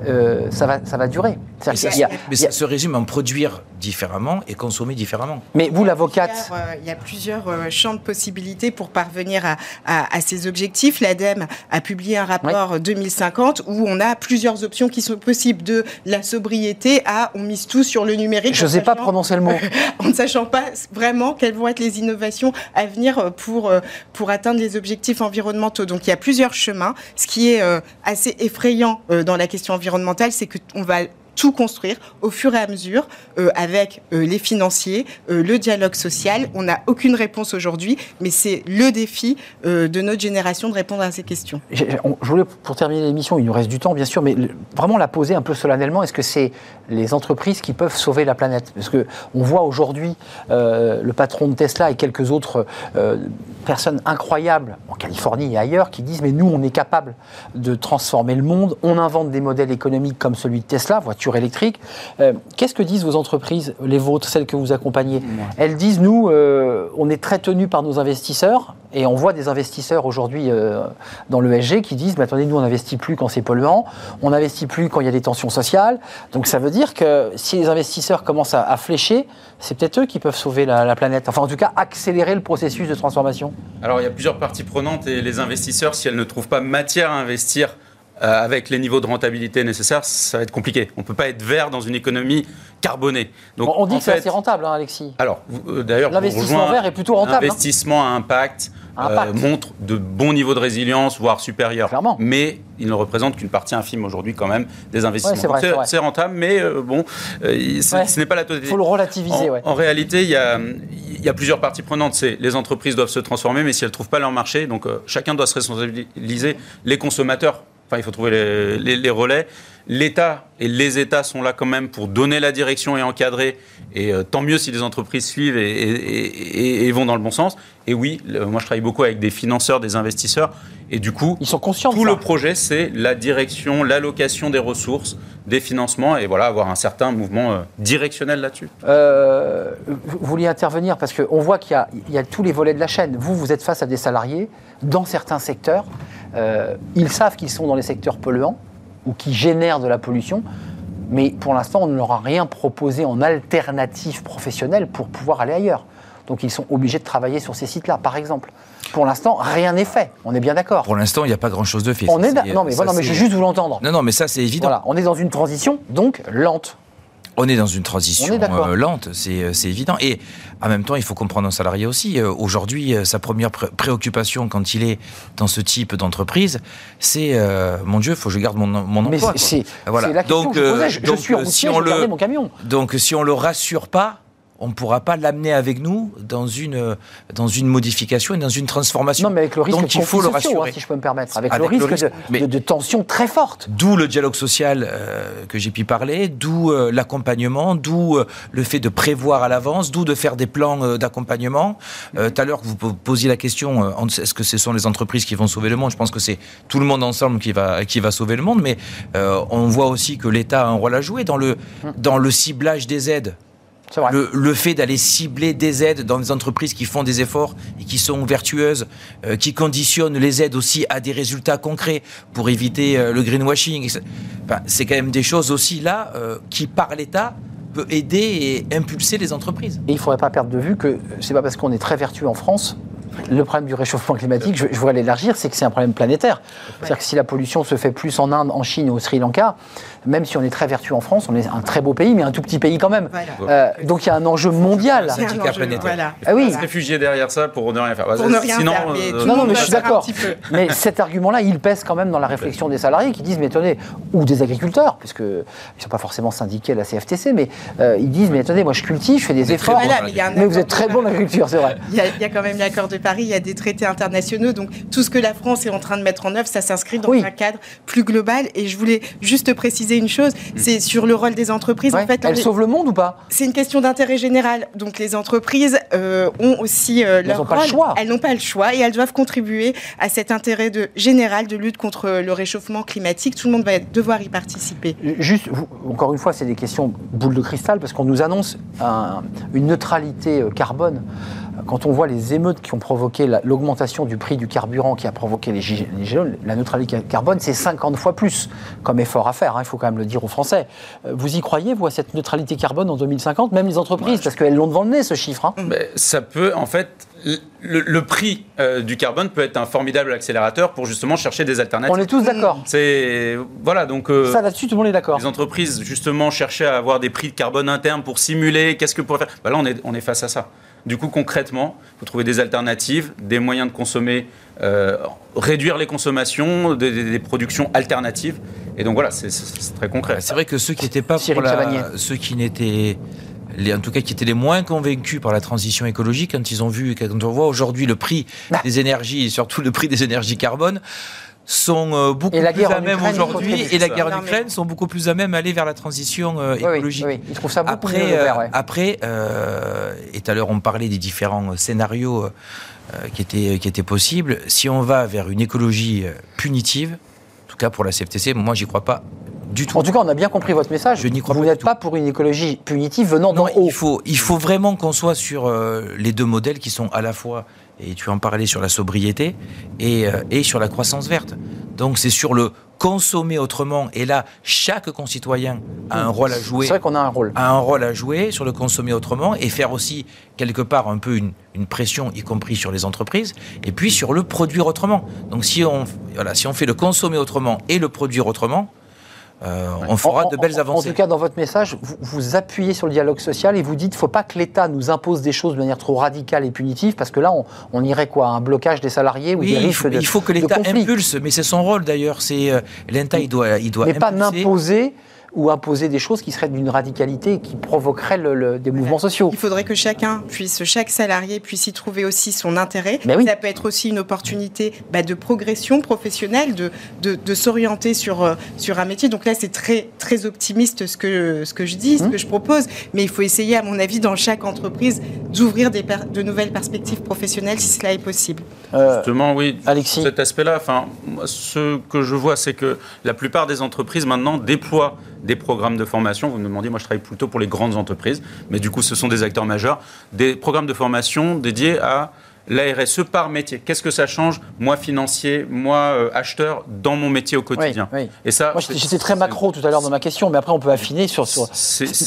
euh, ça, va, ça va durer? Mais ça, mais ça se résume en produire différemment et consommer différemment. Mais vous, l'avocate Il y a plusieurs euh, champs de possibilités pour parvenir à, à, ces objectifs. L'ADEME a publié un rapport 2050 où on a plusieurs options qui sont possibles, de la sobriété à on mise tout sur le numérique. Je n'osais pas prononcer le mot. en ne sachant pas vraiment quelles vont être les innovations à venir pour, euh, pour atteindre les objectifs environnementaux. Donc il y a plusieurs chemins. Ce qui est euh, assez effrayant dans la question environnementale, c'est qu'on va tout construire au fur et à mesure euh, avec euh, les financiers, euh, le dialogue social. On n'a aucune réponse aujourd'hui, mais c'est le défi de notre génération de répondre à ces questions. Je, voulais, pour terminer l'émission, il nous reste du temps bien sûr, mais vraiment la poser un peu solennellement. Est-ce que c'est les entreprises qui peuvent sauver la planète? Parce que on voit aujourd'hui le patron de Tesla et quelques autres personnes incroyables en Californie et ailleurs qui disent mais nous on est capable de transformer le monde, on invente des modèles économiques comme celui de Tesla, voiture électrique. Euh, qu'est-ce que disent vos entreprises, les vôtres, celles que vous accompagnez Elles disent nous euh, on est très tenus par nos investisseurs et on voit des investisseurs aujourd'hui euh, dans l'ESG qui disent mais attendez nous on n'investit plus quand c'est polluant, on n'investit plus quand il y a des tensions sociales. Donc ça veut dire que si les investisseurs commencent à, flécher, c'est peut-être eux qui peuvent sauver la, la planète. Enfin en tout cas accélérer le processus de transformation. Alors il y a plusieurs parties prenantes et les investisseurs, si elles ne trouvent pas matière à investir euh, avec les niveaux de rentabilité nécessaires, ça va être compliqué. On ne peut pas être vert dans une économie carbonée. Donc, on dit que c'est assez rentable, hein, Alexis. Alors, euh, d'ailleurs, l'investissement vert est plutôt rentable. Hein. L'investissement à impact, euh, montre de bons niveaux de résilience, voire supérieurs. Clairement. Mais il ne représente qu'une partie infime aujourd'hui quand même des investissements. c'est rentable, mais bon, ce n'est pas la totalité. Il faut le relativiser. En, en réalité, il y a il y a plusieurs parties prenantes. C'est les entreprises doivent se transformer, mais si elles ne trouvent pas leur marché, donc euh, chacun doit se responsabiliser. Les consommateurs, enfin, il faut trouver les, relais. L'État et les États sont là quand même pour donner la direction et encadrer. Et euh, tant mieux si les entreprises suivent et, vont dans le bon sens. Et oui, moi je travaille beaucoup avec des financeurs, des investisseurs. Et du coup, ils sont conscients. Tout le projet, c'est la direction, l'allocation des ressources, des financements, et voilà, avoir un certain mouvement euh, directionnel là-dessus. Euh, vous vouliez intervenir parce qu'on voit qu'il y, a tous les volets de la chaîne. Vous, vous êtes face à des salariés dans certains secteurs. Euh, ils savent qu'ils sont dans les secteurs polluants ou qui génèrent de la pollution. Mais pour l'instant, on ne leur a rien proposé en alternative professionnelle pour pouvoir aller ailleurs. Donc ils sont obligés de travailler sur ces sites-là, par exemple. Pour l'instant, rien n'est fait. On est bien d'accord. Pour l'instant, il n'y a pas grand-chose de fait. On est, non, mais, voilà, mais j'ai juste vous l'entendre. Non, non, mais ça, c'est évident. Voilà, on est dans une transition, donc lente. On est dans une transition euh, lente, euh, c'est évident. Et en même temps, il faut comprendre un salarié aussi. Euh, aujourd'hui, sa première préoccupation quand il est dans ce type d'entreprise, c'est mon Dieu, faut que je garde mon, mon emploi. C'est voilà. la donc, que je, posais. je, donc, suis si on le, mon camion. Donc, si on le rassure pas, on ne pourra pas l'amener avec nous dans une, dans une modification et dans une transformation. Non, mais avec le risque Donc, il faut le hein, si je peux me permettre, avec, le, risque de, de, tension très forte. D'où le dialogue social euh, que j'ai pu parler, d'où euh, l'accompagnement, d'où euh, le fait de prévoir à l'avance, d'où de faire des plans d'accompagnement. Tout à l'heure, vous posiez la question est-ce que ce sont les entreprises qui vont sauver le monde? Je pense que c'est tout le monde ensemble qui va, qui va sauver le monde, mais on voit aussi que l'État a un rôle à jouer dans le, dans le ciblage des aides. Le, fait d'aller cibler des aides dans des entreprises qui font des efforts et qui sont vertueuses, euh, qui conditionnent les aides aussi à des résultats concrets pour éviter euh, le greenwashing, c'est quand même des choses aussi là euh, qui, par l'État, peut aider et impulser les entreprises. Et il ne faudrait pas perdre de vue que c'est pas parce qu'on est très vertueux en France le problème du réchauffement climatique, je, voudrais l'élargir, c'est que c'est un problème planétaire. C'est-à-dire que si la pollution se fait plus en Inde, en Chine ou au Sri Lanka, même si on est très vertueux en France, on est un très beau pays, mais un tout petit pays quand même. Euh, donc il y a un enjeu mondial. C'est un handicap planétaire. Ah oui. Se réfugier derrière ça pour ne rien faire. Pour ne rien Sinon, faire. Euh, non, non, mais je suis d'accord. Mais cet argument-là, il pèse quand même dans la réflexion des salariés qui disent, mais attendez, ou des agriculteurs, puisque ils ne sont pas forcément syndiqués à la CFTC, mais euh, ils disent, mais attendez, moi je cultive, je fais des efforts. Mais, vous êtes très bon en agriculture, c'est vrai. Il y, a, quand même l'accord de Paris, il y a des traités internationaux. Donc tout ce que la France est en train de mettre en œuvre, ça s'inscrit dans Oui. un cadre plus global. Et je voulais juste préciser une chose, c'est sur le rôle des entreprises. Ouais. En fait, on Elle est- sauve le monde ou pas? C'est une question d'intérêt général. Donc les entreprises euh, ont aussi euh, leur n'ont pas le rôle. choix. Elles n'ont pas le choix et elles doivent contribuer à cet intérêt de, général de lutte contre le réchauffement climatique. Tout le monde va devoir y participer. Juste, vous- encore une fois, c'est des questions boule de cristal parce qu'on nous annonce un- une neutralité euh, carbone. Quand on voit les émeutes qui ont provoqué la- l'augmentation du prix du carburant qui a provoqué les gilets jaunes, la neutralité carbone, c'est 50 fois plus comme effort à faire, hein, il faut quand même le dire aux Français. Euh, Vous y croyez, vous, à cette neutralité carbone en 2050, même les entreprises, parce qu'elles l'ont devant le nez, ce chiffre hein. Mais ça peut, en fait, le, le prix euh, du carbone peut être un formidable accélérateur pour justement chercher des alternatives. On est tous d'accord. C'est voilà donc. euh, Ça, là-dessus, tout le monde est d'accord. les entreprises justement cherchaient à avoir des prix de carbone internes pour simuler qu'est-ce que pourrait faire? Bah là, on est, on est face à ça. Du coup, concrètement, il faut trouver des alternatives, des moyens de consommer, euh, réduire les consommations, des, des- des productions alternatives. Et donc voilà, c'est- très concret. C'est vrai que ceux qui n'étaient pas pour la, Chavagnier. ceux qui n'étaient, les, en tout cas qui étaient les moins convaincus par la transition écologique, quand ils ont vu, quand on voit aujourd'hui le prix Bah. des énergies et surtout le prix des énergies carbone, sont euh, beaucoup plus guerre à même aujourd'hui et la guerre en Ukraine sont beaucoup plus à même à aller vers la transition euh, Oui, oui, écologique. oui, ils trouvent ça beaucoup mieux, Après, vert, euh, ouais. après euh, et tout à l'heure on parlait des différents scénarios euh, qui, étaient, qui étaient possibles. Si on va vers une écologie punitive, en tout cas pour la CFTC, moi j'y crois pas du tout. En tout cas, on a bien compris votre message. Je n'y crois vous n'êtes pas pour une écologie punitive venant d'en haut. il faut, il faut vraiment qu'on soit sur euh, les deux modèles qui sont à la fois, et tu en parlais sur la sobriété, et, euh, et sur la croissance verte. Donc c'est sur le consommer autrement, et là, chaque concitoyen a un rôle à jouer C'est vrai qu'on a un rôle. a un rôle à jouer sur le consommer autrement et faire aussi quelque part un peu une, une pression, y compris sur les entreprises, et puis sur le produire autrement. Donc si on, voilà, si on fait le consommer autrement et le produire autrement, euh, on fera En- de belles avancées. En tout cas, dans votre message, vous, vous appuyez sur le dialogue social et vous dites qu'il ne faut pas que l'État nous impose des choses de manière trop radicale et punitive, parce que là, on, on irait quoi Un blocage des salariés ou Oui, des il risques faut, de il faut que l'État impulse, mais c'est son rôle d'ailleurs. C'est euh, l'État, il doit, il doit Mais pas n'imposer ou imposer des choses qui seraient d'une radicalité et qui provoqueraient le- le- des mouvements sociaux. Il faudrait que chacun puisse, chaque salarié puisse y trouver aussi son intérêt. Mais oui. Ça peut être aussi une opportunité bah, de progression professionnelle, de, de, de s'orienter sur, euh, sur un métier. Donc là, c'est très, très optimiste ce que, ce que je dis, ce Mmh. que je propose. Mais il faut essayer, à mon avis, dans chaque entreprise, d'ouvrir de nouvelles perspectives professionnelles si cela est possible. Euh, Justement, oui. Alexis. Cet aspect-là, enfin, ce que je vois, c'est que la plupart des entreprises maintenant déploient des programmes de formation. Vous me demandiez, moi je travaille plutôt pour les grandes entreprises, mais du coup ce sont des acteurs majeurs. Des programmes de formation dédiés à la RSE par métier. Qu'est-ce que ça change, moi financier, moi euh, acheteur, dans mon métier au quotidien oui. Et ça, Moi, j'étais très macro tout à l'heure dans ma question, mais après, on peut affiner sur, sur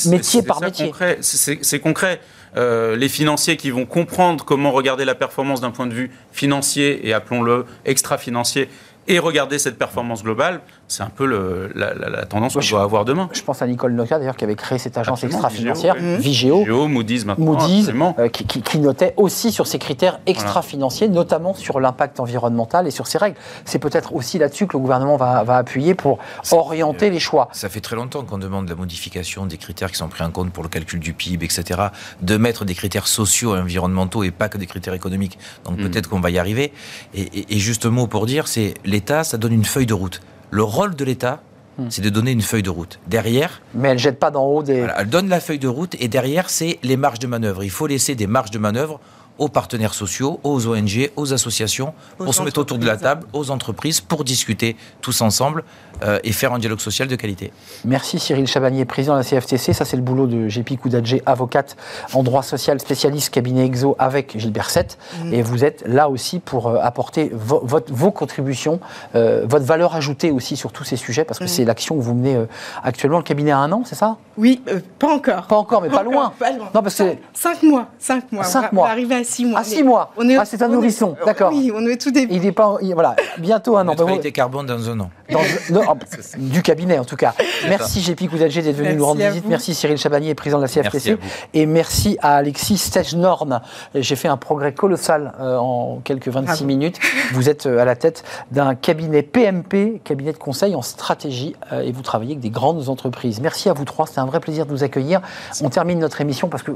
métier par métier. c'est concret. Euh, les financiers qui vont comprendre comment regarder la performance d'un point de vue financier et appelons-le extra-financier et regarder cette performance globale, c'est un peu le- la, la- la tendance qu'on Ouais, je- doit avoir demain. Je pense à Nicole Noca, d'ailleurs, qui avait créé cette agence extra-financière, Vigéo, oui. Vigéo. Vigéo, Moody's maintenant. Moody's, euh, qui, qui- qui notait aussi sur ces critères extra-financiers, notamment sur l'impact environnemental et sur ces règles. C'est peut-être aussi là-dessus que le gouvernement va, va appuyer pour orienter les choix. Ça fait très longtemps qu'on demande la modification des critères qui sont pris en compte pour le calcul du PIB, etc. De mettre des critères sociaux et environnementaux et pas que des critères économiques. Donc Mm. peut-être qu'on va y arriver. Et, et- et juste mot pour dire, c'est l'État, ça donne une feuille de route. Le rôle de l'État, Mm. c'est de donner une feuille de route. Derrière, Mais elle ne jette pas d'en haut des. Voilà, elle donne la feuille de route et derrière, c'est les marges de manœuvre. Il faut laisser des marges de manœuvre aux partenaires sociaux, aux ONG, aux associations, Aux pour se mettre autour de la table, aux entreprises, pour discuter tous ensemble euh, et faire un dialogue social de qualité. Merci Cyril Chabagnier, président de la CFTC. Ça, c'est le boulot de Gépi Koudadjé, avocate en droit social, spécialiste cabinet EXO avec Gilbert Sette. Et vous êtes là aussi pour euh, apporter vo- votre- vos contributions, euh, votre valeur ajoutée aussi sur tous ces sujets, parce que c'est l'action que vous menez euh, actuellement. Le cabinet a un an, c'est ça? Oui, euh, pas encore. Pas encore, mais pas loin. Pas loin. Non, parce que- Cinq- mois. Cinq mois. Cinq mois. On va arriver à six mois. À six Mais mois. On est, Ah, c'est un est- nourrisson, d'accord. Oui, on est au tout début. Il est pas, il- voilà, bientôt un an. Neutralité carbone dans un an. Dans- non, ah, du cabinet en tout cas. Merci Gépi Koudadjé d'être venu Merci nous rendre visite. vous. Merci Cyril Chabagnier, président de la Merci CFTC. vous. Et merci à Alexis Stejnorn. J'ai fait un progrès colossal euh, en quelques 26 Bravo. minutes. Vous êtes euh, à la tête d'un cabinet PMP, cabinet de conseil en stratégie, euh, et vous travaillez avec des grandes entreprises. Merci à vous trois, c'était un vrai plaisir de vous accueillir. On termine notre émission parce que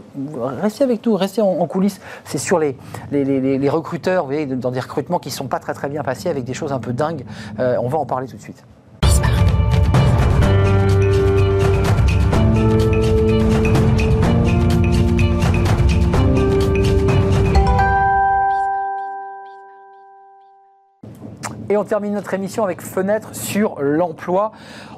restez avec nous, restez en, en coulisses. C'est sur les, recruteurs, vous voyez, dans des recrutements qui ne sont pas très très bien passés avec des choses un peu dingues. Euh, on va en parler tout de suite. Et on termine notre émission avec Fenêtre sur l'emploi.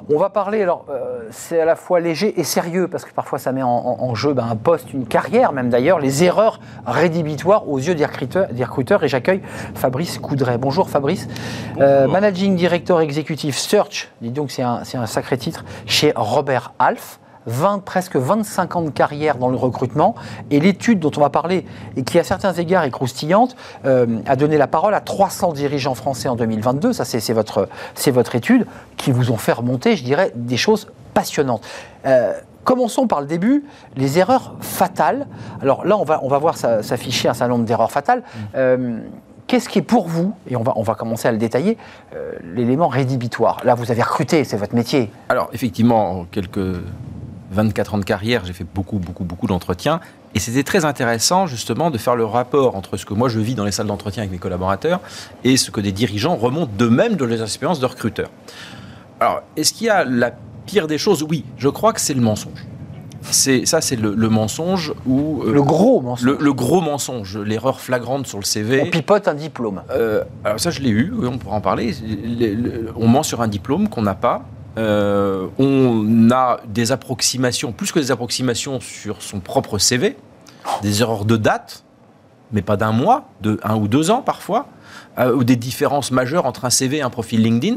On va parler, alors euh, c'est à la fois léger et sérieux, parce que parfois ça met en, jeu ben, un poste, une carrière même d'ailleurs, les erreurs rédhibitoires aux yeux des recruteurs, des recruteurs. et j'accueille Fabrice Coudray. Bonjour Fabrice, Euh, Managing Director Executive Search, dis donc c'est un, un sacré titre, chez Robert Half. 20, presque 25 ans de carrière dans le recrutement. Et l'étude dont on va parler, et qui à certains égards est croustillante, euh, a donné la parole à 300 dirigeants français en 2022. Ça, c'est votre, c'est votre étude, qui vous ont fait remonter, je dirais, des choses passionnantes. Euh, Commençons par le début, les erreurs fatales. Alors là, on va, on va voir s'afficher un certain nombre d'erreurs fatales. Euh, Qu'est-ce qui est pour vous, et on va, on va commencer à le détailler, euh, l'élément rédhibitoire? Là, vous avez recruté, c'est votre métier. Alors, effectivement, en quelques 24 ans de carrière, j'ai fait beaucoup, beaucoup, beaucoup d'entretiens. Et c'était très intéressant, justement, de faire le rapport entre ce que moi je vis dans les salles d'entretien avec mes collaborateurs et ce que des dirigeants remontent d'eux-mêmes de leurs expériences de recruteurs. Alors, est-ce qu'il y a la pire des choses? Oui, je crois que c'est le mensonge. C'est ça, c'est le, le mensonge ou euh, Le gros mensonge. le, le gros mensonge, l'erreur flagrante sur le CV. On pipote un diplôme. Euh, alors ça, je l'ai eu, oui, on pourra en parler. Le- le- on ment sur un diplôme qu'on n'a pas. Euh, on a des approximations, plus que des approximations sur son propre CV, des erreurs de date, mais pas d'un mois, de un ou deux ans parfois, euh, ou des différences majeures entre un CV et un profil LinkedIn.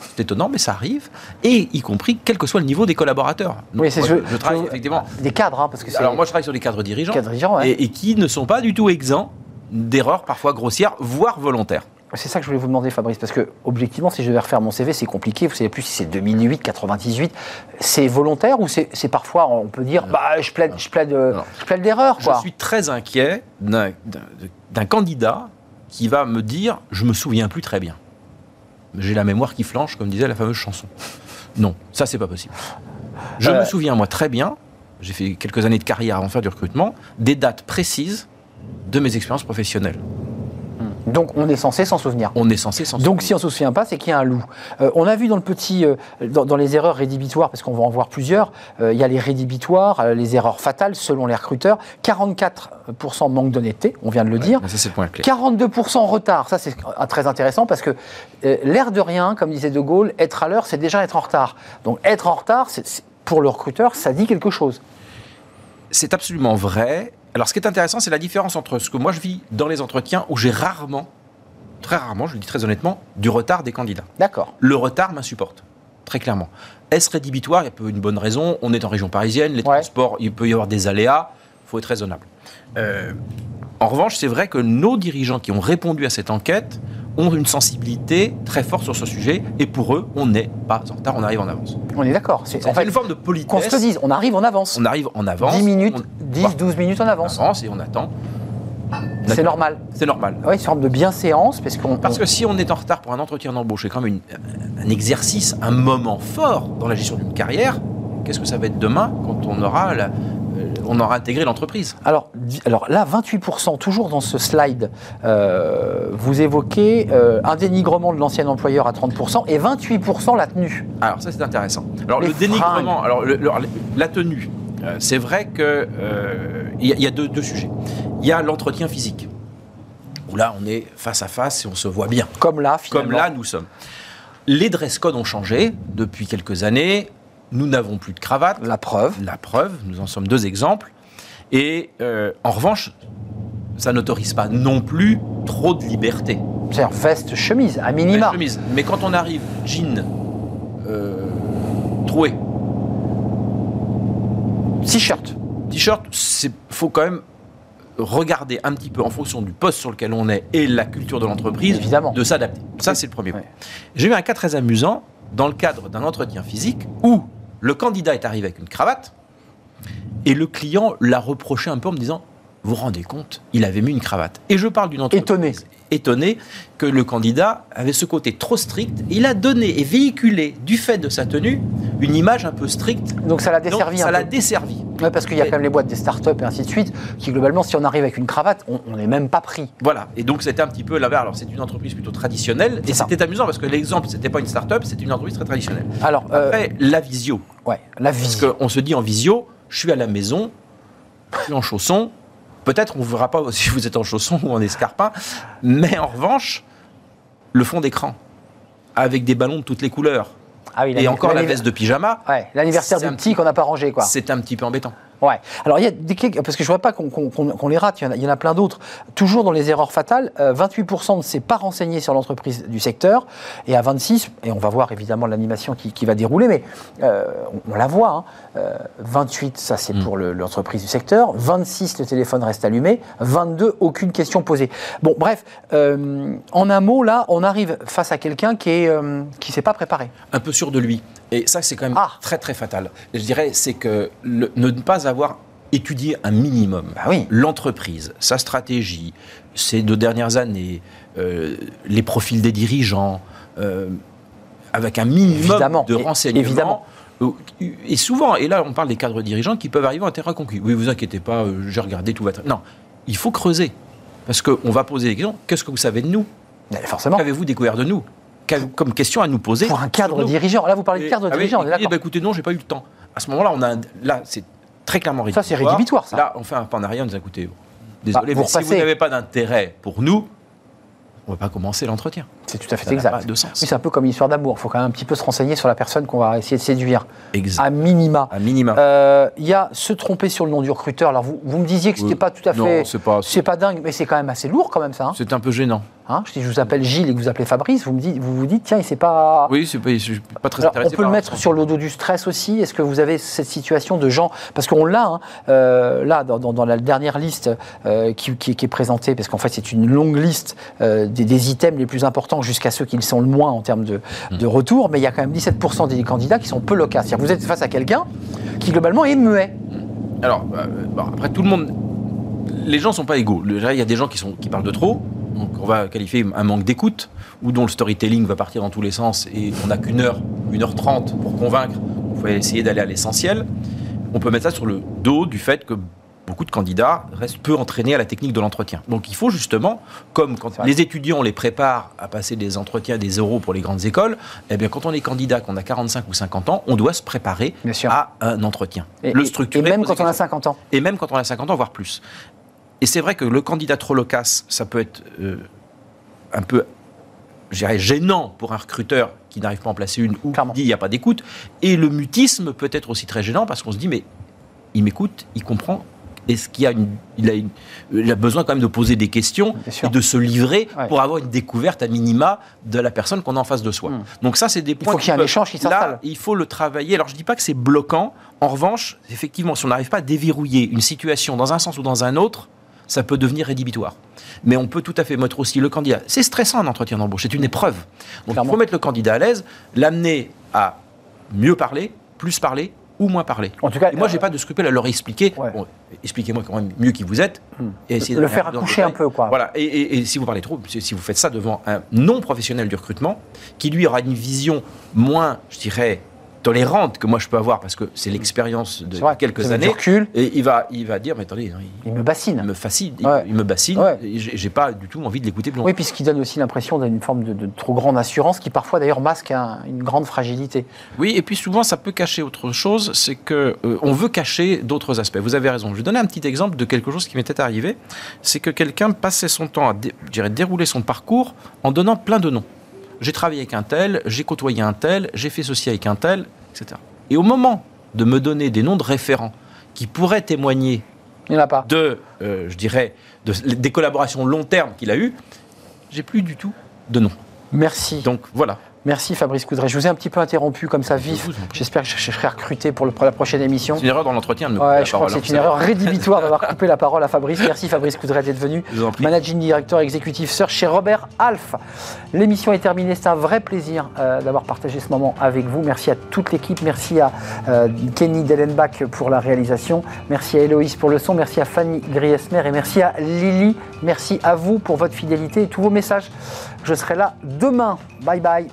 C'est étonnant, mais ça arrive, et y compris quel que soit le niveau des collaborateurs. Donc, Oui, c'est je- je, travaille effectivement. Des cadres, hein, parce que c'est. Alors moi, je travaille sur des cadres dirigeants, cadres dirigeants, ouais. et, et qui ne sont pas du tout exempts d'erreurs parfois grossières, voire volontaires. C'est ça que je voulais vous demander, Fabrice, parce que objectivement, si je devais refaire mon CV, c'est compliqué. Vous savez plus si c'est 2008, 98. C'est volontaire ou c'est parfois, on peut dire, bah, je plaide, je plaide, euh, Non. je plaide d'erreur, Je suis très inquiet d'un- candidat qui va me dire je me souviens plus très bien. J'ai la mémoire qui flanche, comme disait la fameuse chanson. Non, ça c'est pas possible. Je Euh. me souviens moi très bien. J'ai fait quelques années de carrière avant de faire du recrutement, des dates précises de mes expériences professionnelles. Donc, on est censé s'en souvenir. On est censé s'en Donc, si on ne se souvient pas, c'est qu'il y a un loup. Euh, on a vu dans le petit, euh, dans, dans les erreurs rédhibitoires, parce qu'on va en voir plusieurs, euh, il y a les rédhibitoires, les erreurs fatales selon les recruteurs. 44% manque d'honnêteté, on vient de le dire. Ça c'est le point clé. 42% en retard, ça c'est très intéressant parce que l'air de rien, comme disait De Gaulle, être à l'heure, c'est déjà être en retard. Donc être en retard, pour le recruteur, ça dit quelque chose. C'est absolument vrai. Alors, ce qui est intéressant, c'est la différence entre ce que moi je vis dans les entretiens où j'ai rarement, très rarement, je le dis très honnêtement, du retard des candidats. D'accord. Le retard m'insupporte, très clairement. Est-ce rédhibitoire? Il y a peu une bonne raison. On est en région parisienne, les Ouais. transports, il peut y avoir des aléas. Il faut être raisonnable. Euh, en revanche, c'est vrai que nos dirigeants qui ont répondu à cette enquête ont une sensibilité très forte sur ce sujet. Et pour eux, on n'est pas en retard, on arrive en avance. On est d'accord. C'est en fait une forme de qu'on politesse. se le dise, on arrive en avance. On arrive en avance. 10 minutes, on- 10, Voilà. 12 minutes en on avance. avance et on attend. C'est normal. C'est normal. Oui, c'est une forme de bienséance parce qu'on. Parce que si on est en retard pour un entretien d'embauche, c'est quand même une- un exercice, un moment fort dans la gestion d'une carrière. Qu'est-ce que ça va être demain quand on aura, la- euh, on aura intégré l'entreprise Alors, alors là, 28%, toujours dans ce slide, euh, vous évoquez euh, un dénigrement de l'ancien employeur à 30% et 28% la tenue. Alors ça c'est intéressant. Alors Les le dénigrement, alors le- le- la tenue, euh, c'est vrai que euh, il y, y a deux, deux sujets. Il y a l'entretien physique où là on est face à face et on se voit bien. Comme là, finalement. Comme là nous sommes. Les dress codes ont changé depuis quelques années. Nous n'avons plus de cravate. La preuve. La preuve, nous en sommes deux exemples. Et euh, en revanche, ça n'autorise pas non plus trop de liberté. C'est-à-dire veste, chemise, à minima. chemise. Mais quand on arrive jean euh, troué, T-shirt. t-shirt, il faut quand même regarder un petit peu en fonction du poste sur lequel on est et la culture de l'entreprise, Évidemment. de s'adapter. Ça, c'est le premier point. Ouais. J'ai eu un cas très amusant dans le cadre d'un entretien physique où le candidat est arrivé avec une cravate et le client l'a reproché un peu en me disant Vous rendez compte, il avait mis une cravate. Et je parle d'une entreprise Étonné. Étonné que le candidat avait ce côté trop strict. Il a donné et véhiculé, du fait de sa tenue, une image un peu stricte. Donc ça l'a Donc, desservi ça l'a desservi. Ouais, parce qu'il y a quand même les boîtes des startups et ainsi de suite, qui globalement, si on arrive avec une cravate, on n'est même pas pris. Voilà, et donc c'était un petit peu l'inverse. Alors c'est une entreprise plutôt traditionnelle, et c'était amusant parce que l'exemple, c'était pas une start-up, c'était une entreprise très traditionnelle. Alors, euh, Après, la visio. ouais, la Parce visio. qu'on se dit en visio, je suis à la maison, je suis en chaussons. Peut-être on ne verra pas si vous êtes en chaussons ou en escarpin, mais en revanche, le fond d'écran, avec des ballons de toutes les couleurs, Ah oui, et encore la veste de pyjama, Ouais, l'anniversaire du petit- qu'on n'a pas rangé, quoi. c'est un petit peu embêtant. Ouais. Alors, il y a des parce que je vois pas qu'on les rate, il y, en a, il y en a plein d'autres. Toujours dans les erreurs fatales, euh, 28% ne s'est pas renseigné sur l'entreprise du secteur, et à 26, et on va voir évidemment l'animation qui, qui va dérouler, mais euh, on, on la voit, hein. Euh, 28, ça c'est Mm. pour le- l'entreprise du secteur, 26, le téléphone reste allumé, 22, aucune question posée. Bon, bref, euh, en un mot, là, on arrive face à quelqu'un qui euh, qui s'est pas préparé. un peu sûr de lui. Et ça, c'est quand même Ah. très très fatal. Et je dirais, c'est que le- ne pas avoir étudié un minimum Bah oui. l'entreprise, sa stratégie, ces deux dernières années, euh, les profils des dirigeants, euh, avec un minimum Évidemment, de renseignements. évidemment. Euh, Et souvent, et là on parle des cadres dirigeants qui peuvent arriver en terrain conquis. Oui, vous inquiétez pas, j'ai regardé, tout va très... Non, il faut creuser. Parce qu'on va poser des questions. Qu'est-ce que vous savez de nous? Forcément. Qu'avez-vous découvert de nous? Comme question à nous poser. Pour un cadre nous. dirigeant. Là, vous parlez de Et- cadre ah dirigeant, et- eh ben, écoutez, non, j'ai pas eu le temps. À ce moment-là, on a là, c'est très clairement Ça, rédhibitoire. c'est rédhibitoire, ça. Là, on fait un pas en arrière, on dit écoutez, désolé, Bah, vous mais si vous n'avez pas d'intérêt pour nous, on va pas commencer l'entretien. C'est tout à fait Ça exact. pas de sens. Oui, c'est un peu comme une histoire d'amour. Il faut quand même un petit peu se renseigner sur la personne qu'on va essayer de séduire. Exact. À minima. À minima. Euh, Il y a se tromper sur le nom du recruteur. Alors, vous, vous me disiez que c'était Oui. pas tout à Non, fait. c'est pas- C'est pas dingue, mais c'est quand même assez lourd, quand même, ça. hein. C'est un peu gênant. Hein, si je vous appelle Gilles et que vous appelez Fabrice, vous me dites, vous, vous dites, tiens, il s'est pas. Oui, c'est pas, pas très Alors, on peut le mettre sur le dos du stress aussi. Est-ce que vous avez cette situation de gens Parce qu'on l'a, hein, euh, là, dans, dans- dans la dernière liste euh, qui, qui- qui est présentée, parce qu'en fait, c'est une longue liste euh, des, des items les plus importants jusqu'à ceux qui le sont le moins en termes de, Hmm. de retour. Mais il y a quand même 17% des candidats qui sont peu loquaces. C'est-à-dire que vous êtes face à quelqu'un qui, globalement, est muet. Alors, bon, après, tout le monde. Les gens sont pas égaux. Il y a des gens qui, sont, qui parlent de trop, donc on va qualifier un manque d'écoute, ou dont le storytelling va partir dans tous les sens et on n'a qu'une heure, une heure trente pour convaincre. Il faut essayer d'aller à l'essentiel. On peut mettre ça sur le dos du fait que beaucoup de candidats restent peu entraînés à la technique de l'entretien. Donc il faut justement, comme quand les étudiants on les prépare à passer des entretiens, des euros pour les grandes écoles, eh bien quand on est candidat, qu'on a 45 ou 50 ans, on doit se préparer à un entretien. Et, le structurer. et même quand on a questions. 50 ans. Et même quand on a 50 ans, voire plus. Et c'est vrai que le candidat trop loquace, ça peut être euh, un peu, je dirais, gênant pour un recruteur qui n'arrive pas à en placer une ou qui dit il n'y a pas d'écoute. Et le mutisme peut être aussi très gênant parce qu'on se dit mais il m'écoute, il comprend. Est-ce qu'il a une, il a, une- il a besoin quand même de poser des questions et de se livrer Ouais. pour avoir une découverte à minima de la personne qu'on a en face de soi. Hmm. Donc ça, c'est des points. faut qu'il y ait un échange qui s'installe. il faut le travailler. Alors, je ne dis pas que c'est bloquant. En revanche, effectivement, si on n'arrive pas à déverrouiller une situation dans un sens ou dans un autre, ça peut devenir rédhibitoire. Mais on peut tout à fait mettre aussi le candidat. C'est stressant un entretien d'embauche, c'est une épreuve. Donc Clairement. il faut mettre le candidat à l'aise, l'amener à mieux parler, plus parler ou moins parler. En tout cas, Et moi, euh, j'ai pas de scrupule à leur expliquer. Ouais. Bon, expliquez-moi quand même mieux qui vous êtes. Et essayez Le d'aller faire accoucher un peu, quoi. Voilà. Et, et- et si vous parlez trop, si si vous faites ça devant un non-professionnel du recrutement, qui lui aura une vision moins, je dirais, tolérante que moi je peux avoir, parce que c'est l'expérience de vrai, quelques années, recul. et il va, il va dire, mais attendez, non, il, Il me il bassine. me fascine, il, Ouais. il me bassine, Ouais. et j'ai pas du tout envie de l'écouter plus longtemps. Oui, puis ce qui donne aussi l'impression d'une forme de, de trop grande assurance qui parfois d'ailleurs masque un- une grande fragilité. Oui, et puis souvent ça peut cacher autre chose, c'est que euh, on veut cacher d'autres aspects. Vous avez raison. Je vais donner un petit exemple de quelque chose qui m'était arrivé, c'est que quelqu'un passait son temps à dé- je dirais, dérouler son parcours en donnant plein de noms. J'ai travaillé avec un tel, j'ai côtoyé un tel, j'ai fait ceci avec un tel, etc. Et au moment de me donner des noms de référents qui pourraient témoigner Il n'y en a pas. de, euh, je dirais, de- des collaborations long terme qu'il a eues, j'ai plus du tout de nom. Merci. Donc voilà. Merci Fabrice Coudray. Je vous ai un petit peu interrompu comme ça vif. J'espère que je serai recruté pour, le- pour la prochaine émission. C'est une erreur dans l'entretien de me Ouais, je crois que hein, c'est vous une erreur rédhibitoire d'avoir coupé la parole à Fabrice. Merci Fabrice Coudray d'être venu. Je vous en prie. Managing Director exécutif Search chez Robert Alf. L'émission est terminée. C'est un vrai plaisir euh, d'avoir partagé ce moment avec vous. Merci à toute l'équipe. Merci à euh, Kenny Dellenbach pour la réalisation. Merci à Héloïse pour le son. Merci à Fanny Griesmer et merci à Lily. Merci à vous pour votre fidélité et tous vos messages. Je serai là demain. Bye bye.